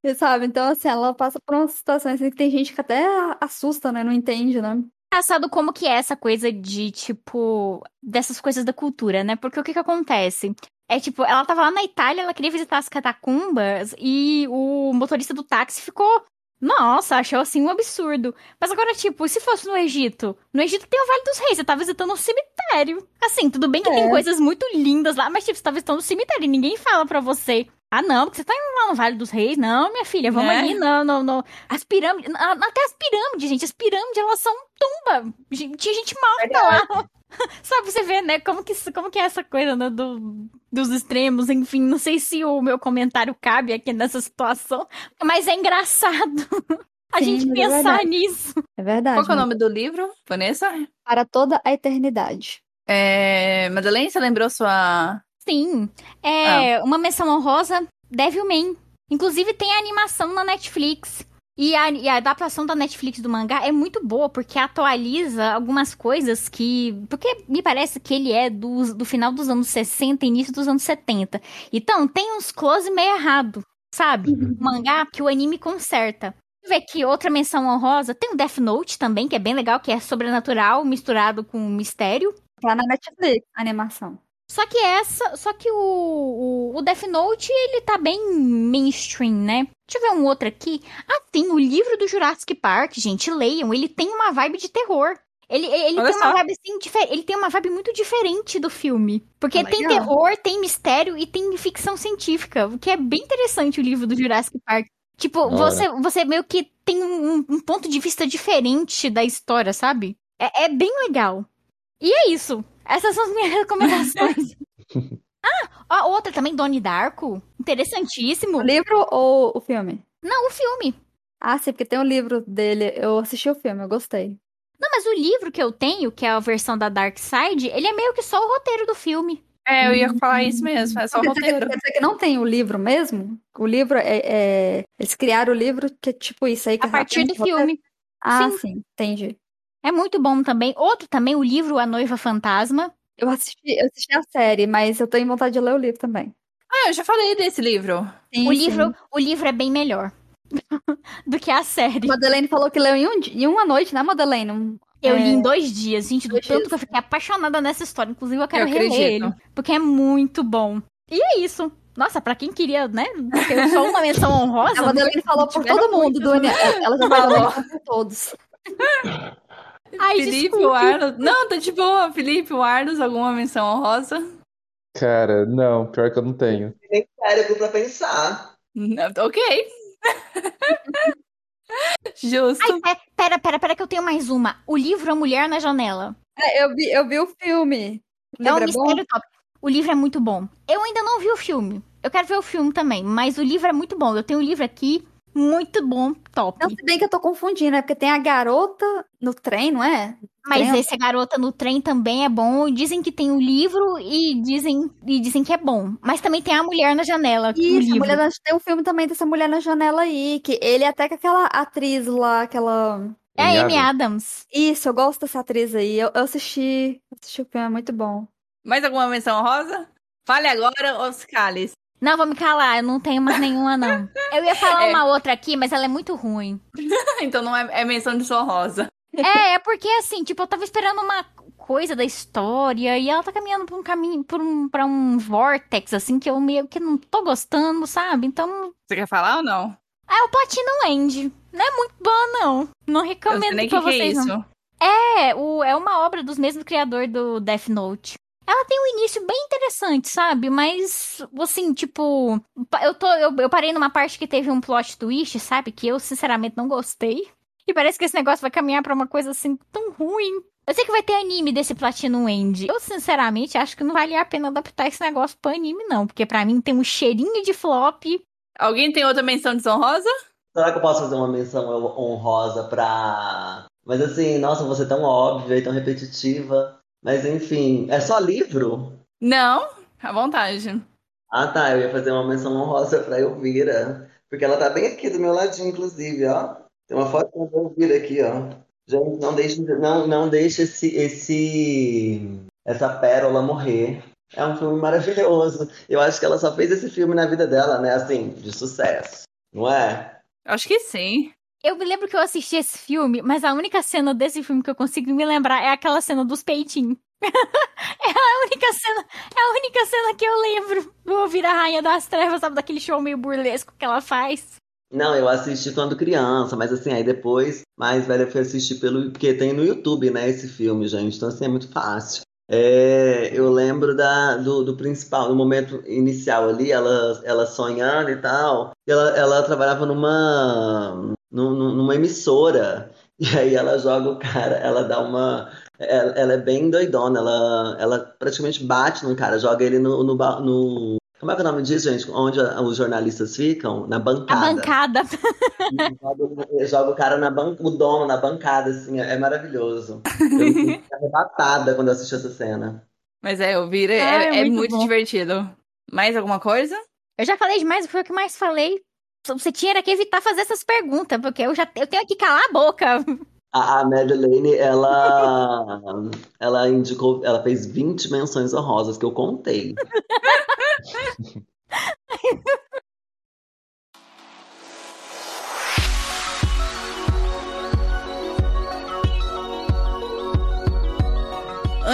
Então, sabe? Então, assim, ela passa por umas situações assim, que tem gente que até assusta, né? Não entende, né? engraçado como que é essa coisa de, tipo, dessas coisas da cultura, né? Porque o que que acontece? É tipo, ela tava lá na Itália, ela queria visitar as catacumbas e o motorista do táxi ficou. Nossa, achou assim um absurdo. Mas agora, tipo, se fosse no Egito? No Egito tem o Vale dos Reis, você tá visitando um cemitério. Assim, tudo bem que tem É. coisas muito lindas lá, mas, tipo, você tá visitando um cemitério e ninguém fala pra você. Ah, não, porque você tá indo lá no Vale dos Reis. Não, minha filha, vamos Né? ali, não, não, não. As pirâmides, até as pirâmides, gente, as pirâmides, elas são tumba. Tinha gente morta lá. Sabe, você vê, né, como que, como que é essa coisa né, do, dos extremos, enfim, não sei se o meu comentário cabe aqui nessa situação, mas é engraçado a Sim, gente é pensar verdade. nisso. É verdade. Qual que é o mas nome do livro, Vanessa? Para toda a eternidade. É... Madeleine, você lembrou sua... Sim, é uma menção honrosa, Devilman. Inclusive tem a animação na Netflix. E a, e a adaptação da Netflix do mangá é muito boa, porque atualiza algumas coisas que. Porque me parece que ele é do, do final dos anos 60 início dos anos 70. Então, tem uns close meio errado, sabe? O mangá que o anime conserta. Deixa eu ver aqui, outra menção honrosa. Tem o Death Note também, que é bem legal, que é sobrenatural misturado com mistério. Tá na Netflix, a animação. Só que essa, só que o, o, o Death Note, ele tá bem mainstream, né? Deixa eu ver um outro aqui. Ah, tem o livro do Jurassic Park, gente, leiam. Ele tem uma vibe de terror. Ele, ele Olha tem uma só. vibe assim, difer- ele tem uma vibe muito diferente do filme. Porque Ah, tem legal. terror, tem mistério e tem ficção científica. O que é bem interessante o livro do Jurassic Park. Tipo, você, você meio que tem um, um ponto de vista diferente da história, sabe? É, é bem legal. E é isso. Essas são as minhas recomendações. ah, a outra também, Donnie Darko. Interessantíssimo. O livro ou o filme? Não, o filme. Ah, sim, porque tem o livro dele. Eu assisti o filme, eu gostei. Não, mas o livro que eu tenho, que é a versão da Dark Side, ele é meio que só o roteiro do filme. É, eu ia falar isso mesmo, é só o roteiro. quer dizer que não tem o livro mesmo? O livro é, é- Eles criaram o livro que é tipo isso aí. que A partir do roteiro? filme. Ah, Sim. sim, entendi. É muito bom também. Outro também, o livro A Noiva Fantasma. Eu assisti, eu assisti a série, mas eu tenho vontade de ler o livro também. Ah, eu já falei desse livro. Sim, O sim. livro, o livro é bem melhor do que a série. Madeleine falou que leu em, um, em uma noite, né, Madeleine? Um- Eu é, li em dois dias, gente, do dois tanto dias. que eu fiquei apaixonada nessa história. Inclusive, eu quero Eu reler acredito. ele, porque é muito bom. E é isso. Nossa, pra quem queria, né? ter só uma menção honrosa. A Madeleine falou por todo mundo, Dunia. Ela já falou por todos. Ai, Felipe, desculpe. o Arnos. Não, tá de boa. Felipe, o Arnos, alguma menção honrosa? Cara, não, pior que eu não tenho. Tem cérebro pra pensar. Não, ok. Justo. Ai, pe- pera, pera, pera, que eu tenho mais uma. O livro A Mulher na Janela. É, eu, vi, eu vi o filme. O É um mistério top. O livro é muito bom. Eu ainda não vi o filme. Eu quero ver o filme também, mas o livro é muito bom. Eu tenho o livro aqui, muito bom, top. Não, se bem que eu tô confundindo, né? Porque tem a garota no trem, não é? Mas trem- esse Garota no Trem também é bom. Dizem que tem o livro e dizem, e dizem que é bom. Mas também tem a Mulher na Janela, o Isso, mulher na- tem um filme também dessa mulher na janela aí, que ele é até com aquela atriz lá, aquela. É a Amy Adams. Isso, eu gosto dessa atriz aí. Eu, eu assisti, assisti o filme, é muito bom. Mais alguma menção honrosa? Fale agora, os cálices. Não, vou me calar, eu não tenho mais nenhuma, não. Eu ia falar É. uma outra aqui, mas ela é muito ruim. Então não é, é menção de sua rosa. É, é porque assim, tipo, eu tava esperando uma coisa da história e ela tá caminhando por um caminho, por um, pra um vortex, assim, que eu meio que não tô gostando, sabe? Então, Você quer falar ou não? é o Platinum End. Não é muito boa, não. Não Eu sei recomendo nem pra que, que é vocês, não. isso. É, o, é uma obra dos mesmos criadores do Death Note. Ela tem um início bem interessante, sabe? Mas, assim, tipo. Eu, tô, eu, eu parei numa parte que teve um plot twist, sabe? Que eu, sinceramente, não gostei. E parece que esse negócio vai caminhar pra uma coisa assim tão ruim. Eu sei que vai ter anime desse Platinum End. Eu, sinceramente, acho que não vale a pena adaptar esse negócio pra anime, não. Porque pra mim tem um cheirinho de flop. Alguém tem outra menção desonrosa? Será que eu posso fazer uma menção honrosa pra. Mas assim, nossa, você é tão óbvia e tão repetitiva. Mas enfim, é só livro? Não, à vontade. Ah, tá. Eu ia fazer uma menção honrosa pra Elvira. Porque ela tá bem aqui do meu ladinho, inclusive, ó. Tem uma foto da Elvira aqui, ó. Gente, não deixe, não, não deixe esse, esse, essa pérola morrer. É um filme maravilhoso. Eu acho que ela só fez esse filme na vida dela, né? Assim, de sucesso. Não é? Acho que sim. Eu me lembro que eu assisti esse filme, mas a única cena desse filme que eu consigo me lembrar é aquela cena dos peitinhos. é a única cena, é a única cena que eu lembro do Ouvir a Rainha das Trevas, sabe, daquele show meio burlesco que ela faz. Não, eu assisti quando criança, mas assim, aí depois, mais velho, eu fui assistir pelo. Porque tem no YouTube, né, esse filme, gente. Então, assim, é muito fácil. É, eu lembro da, do, do, principal, no momento inicial ali, ela, ela sonhando e tal. E ela, ela trabalhava numa, numa emissora. E aí ela joga o cara, ela dá uma. Ela, ela é bem doidona, ela, ela praticamente bate no cara, joga ele no, no, no como é que é o nome disso, gente? Onde os jornalistas ficam? Na bancada. A bancada. joga, joga o cara na bancada, o dono na bancada, assim, é maravilhoso. Eu fiquei arrebatada quando eu assisti essa cena. Mas é, eu vi, é, é, é, muito, muito divertido. Mais alguma coisa? Eu já falei demais, foi o que mais falei. Você tinha que evitar fazer essas perguntas, porque eu já eu tenho que calar a boca. A, a Madeleine, ela, ela indicou, ela fez 20 menções honrosas que eu contei.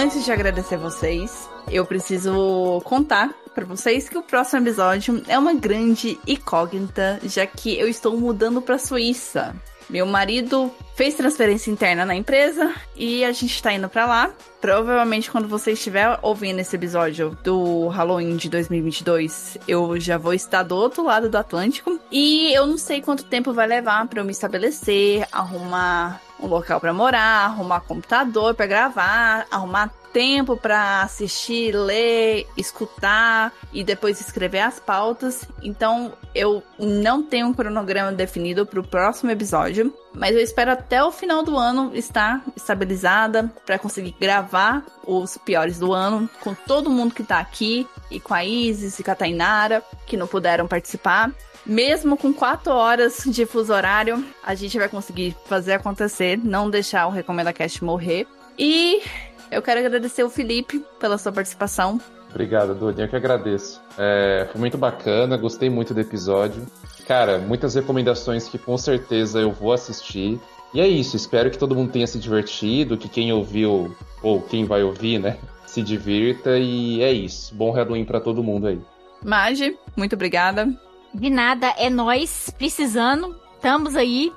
Antes de agradecer vocês, eu preciso contar para vocês que o próximo episódio é uma grande incógnita, já que eu estou mudando para Suíça. Meu marido fez transferência interna na empresa e a gente tá indo para lá. Provavelmente quando você estiver ouvindo esse episódio do Halloween de 2022, eu já vou estar do outro lado do Atlântico e eu não sei quanto tempo vai levar para eu me estabelecer, arrumar um local para morar, arrumar computador para gravar, arrumar tempo para assistir, ler, escutar e depois escrever as pautas. Então eu não tenho um cronograma definido para o próximo episódio, mas eu espero até o final do ano estar estabilizada para conseguir gravar os piores do ano com todo mundo que está aqui e com a Isis e com a Tainara que não puderam participar. Mesmo com quatro horas de fuso horário, a gente vai conseguir fazer acontecer, não deixar o Recomenda Cast morrer. E eu quero agradecer o Felipe pela sua participação. Obrigado, Dudinha. Eu que agradeço. É, foi muito bacana, gostei muito do episódio. Cara, muitas recomendações que com certeza eu vou assistir. E é isso, espero que todo mundo tenha se divertido, que quem ouviu, ou quem vai ouvir, né, se divirta. E é isso. Bom Halloween para todo mundo aí. Magi, muito obrigada. De nada, é nós precisando. Estamos aí.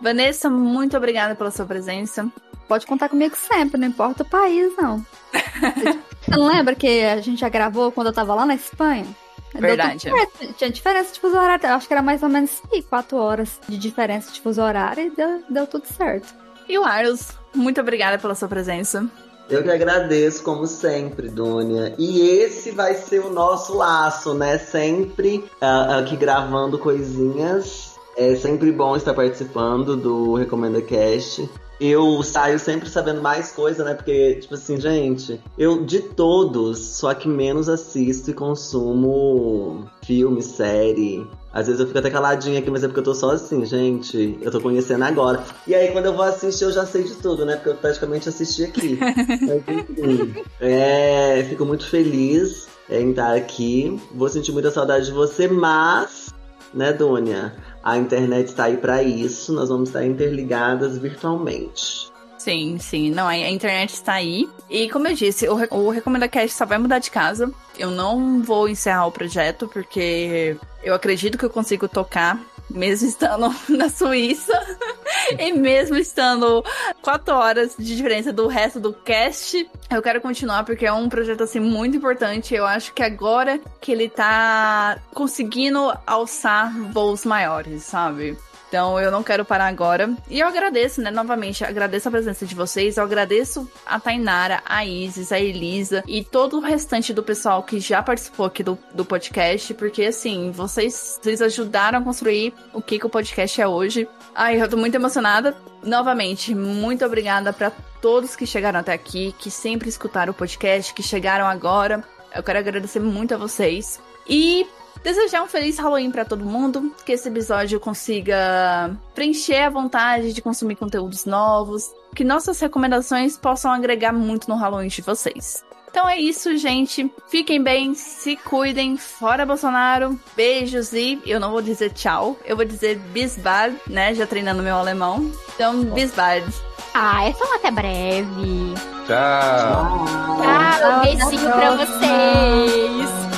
Vanessa, muito obrigada pela sua presença. Pode contar comigo sempre, não importa o país, não. Você não lembra que a gente já gravou quando eu tava lá na Espanha? Verdade. Tinha diferença de fuso horário. Acho que era mais ou menos quatro horas de diferença de fuso horário e deu, deu tudo certo. E o Arlos, muito obrigada pela sua presença. Eu que agradeço, como sempre, Dônia. E esse vai ser o nosso laço, né? Sempre uh, aqui gravando coisinhas. É sempre bom estar participando do Recomenda Cast eu saio sempre sabendo mais coisa, né? Porque, tipo assim, gente, eu de todos, só que menos assisto e consumo filme, série. Às vezes eu fico até caladinha aqui, mas é porque eu tô só assim, gente. Eu tô conhecendo agora. E aí, quando eu vou assistir, eu já sei de tudo, né? Porque eu praticamente assisti aqui. mas enfim, é, fico muito feliz em estar aqui. Vou sentir muita saudade de você, mas, né, Dônia? A internet está aí para isso, nós vamos estar interligadas virtualmente. Sim, sim. Não, a internet está aí. E como eu disse, o, o Recomenda Cast só vai mudar de casa. Eu não vou encerrar o projeto, porque eu acredito que eu consigo tocar mesmo estando na Suíça e mesmo estando quatro horas de diferença do resto do cast, eu quero continuar porque é um projeto assim muito importante. Eu acho que agora que ele tá conseguindo alçar voos maiores, sabe? Então eu não quero parar agora. E eu agradeço, né, novamente, agradeço a presença de vocês, eu agradeço a Tainara, a Isis, a Elisa e todo o restante do pessoal que já participou aqui do, do podcast, porque assim, vocês, vocês ajudaram a construir o que, que o podcast é hoje. Ai, eu tô muito emocionada. Novamente, muito obrigada para todos que chegaram até aqui, que sempre escutaram o podcast, que chegaram agora. Eu quero agradecer muito a vocês. E Desejar um feliz Halloween para todo mundo, que esse episódio consiga preencher a vontade de consumir conteúdos novos, que nossas recomendações possam agregar muito no Halloween de vocês. Então é isso, gente. Fiquem bem, se cuidem, fora Bolsonaro. Beijos e eu não vou dizer tchau, eu vou dizer bisbad, né? Já treinando meu alemão. Então, bisbad. Ah, é só até breve. Tchau. Tchau, beijinho pra vocês.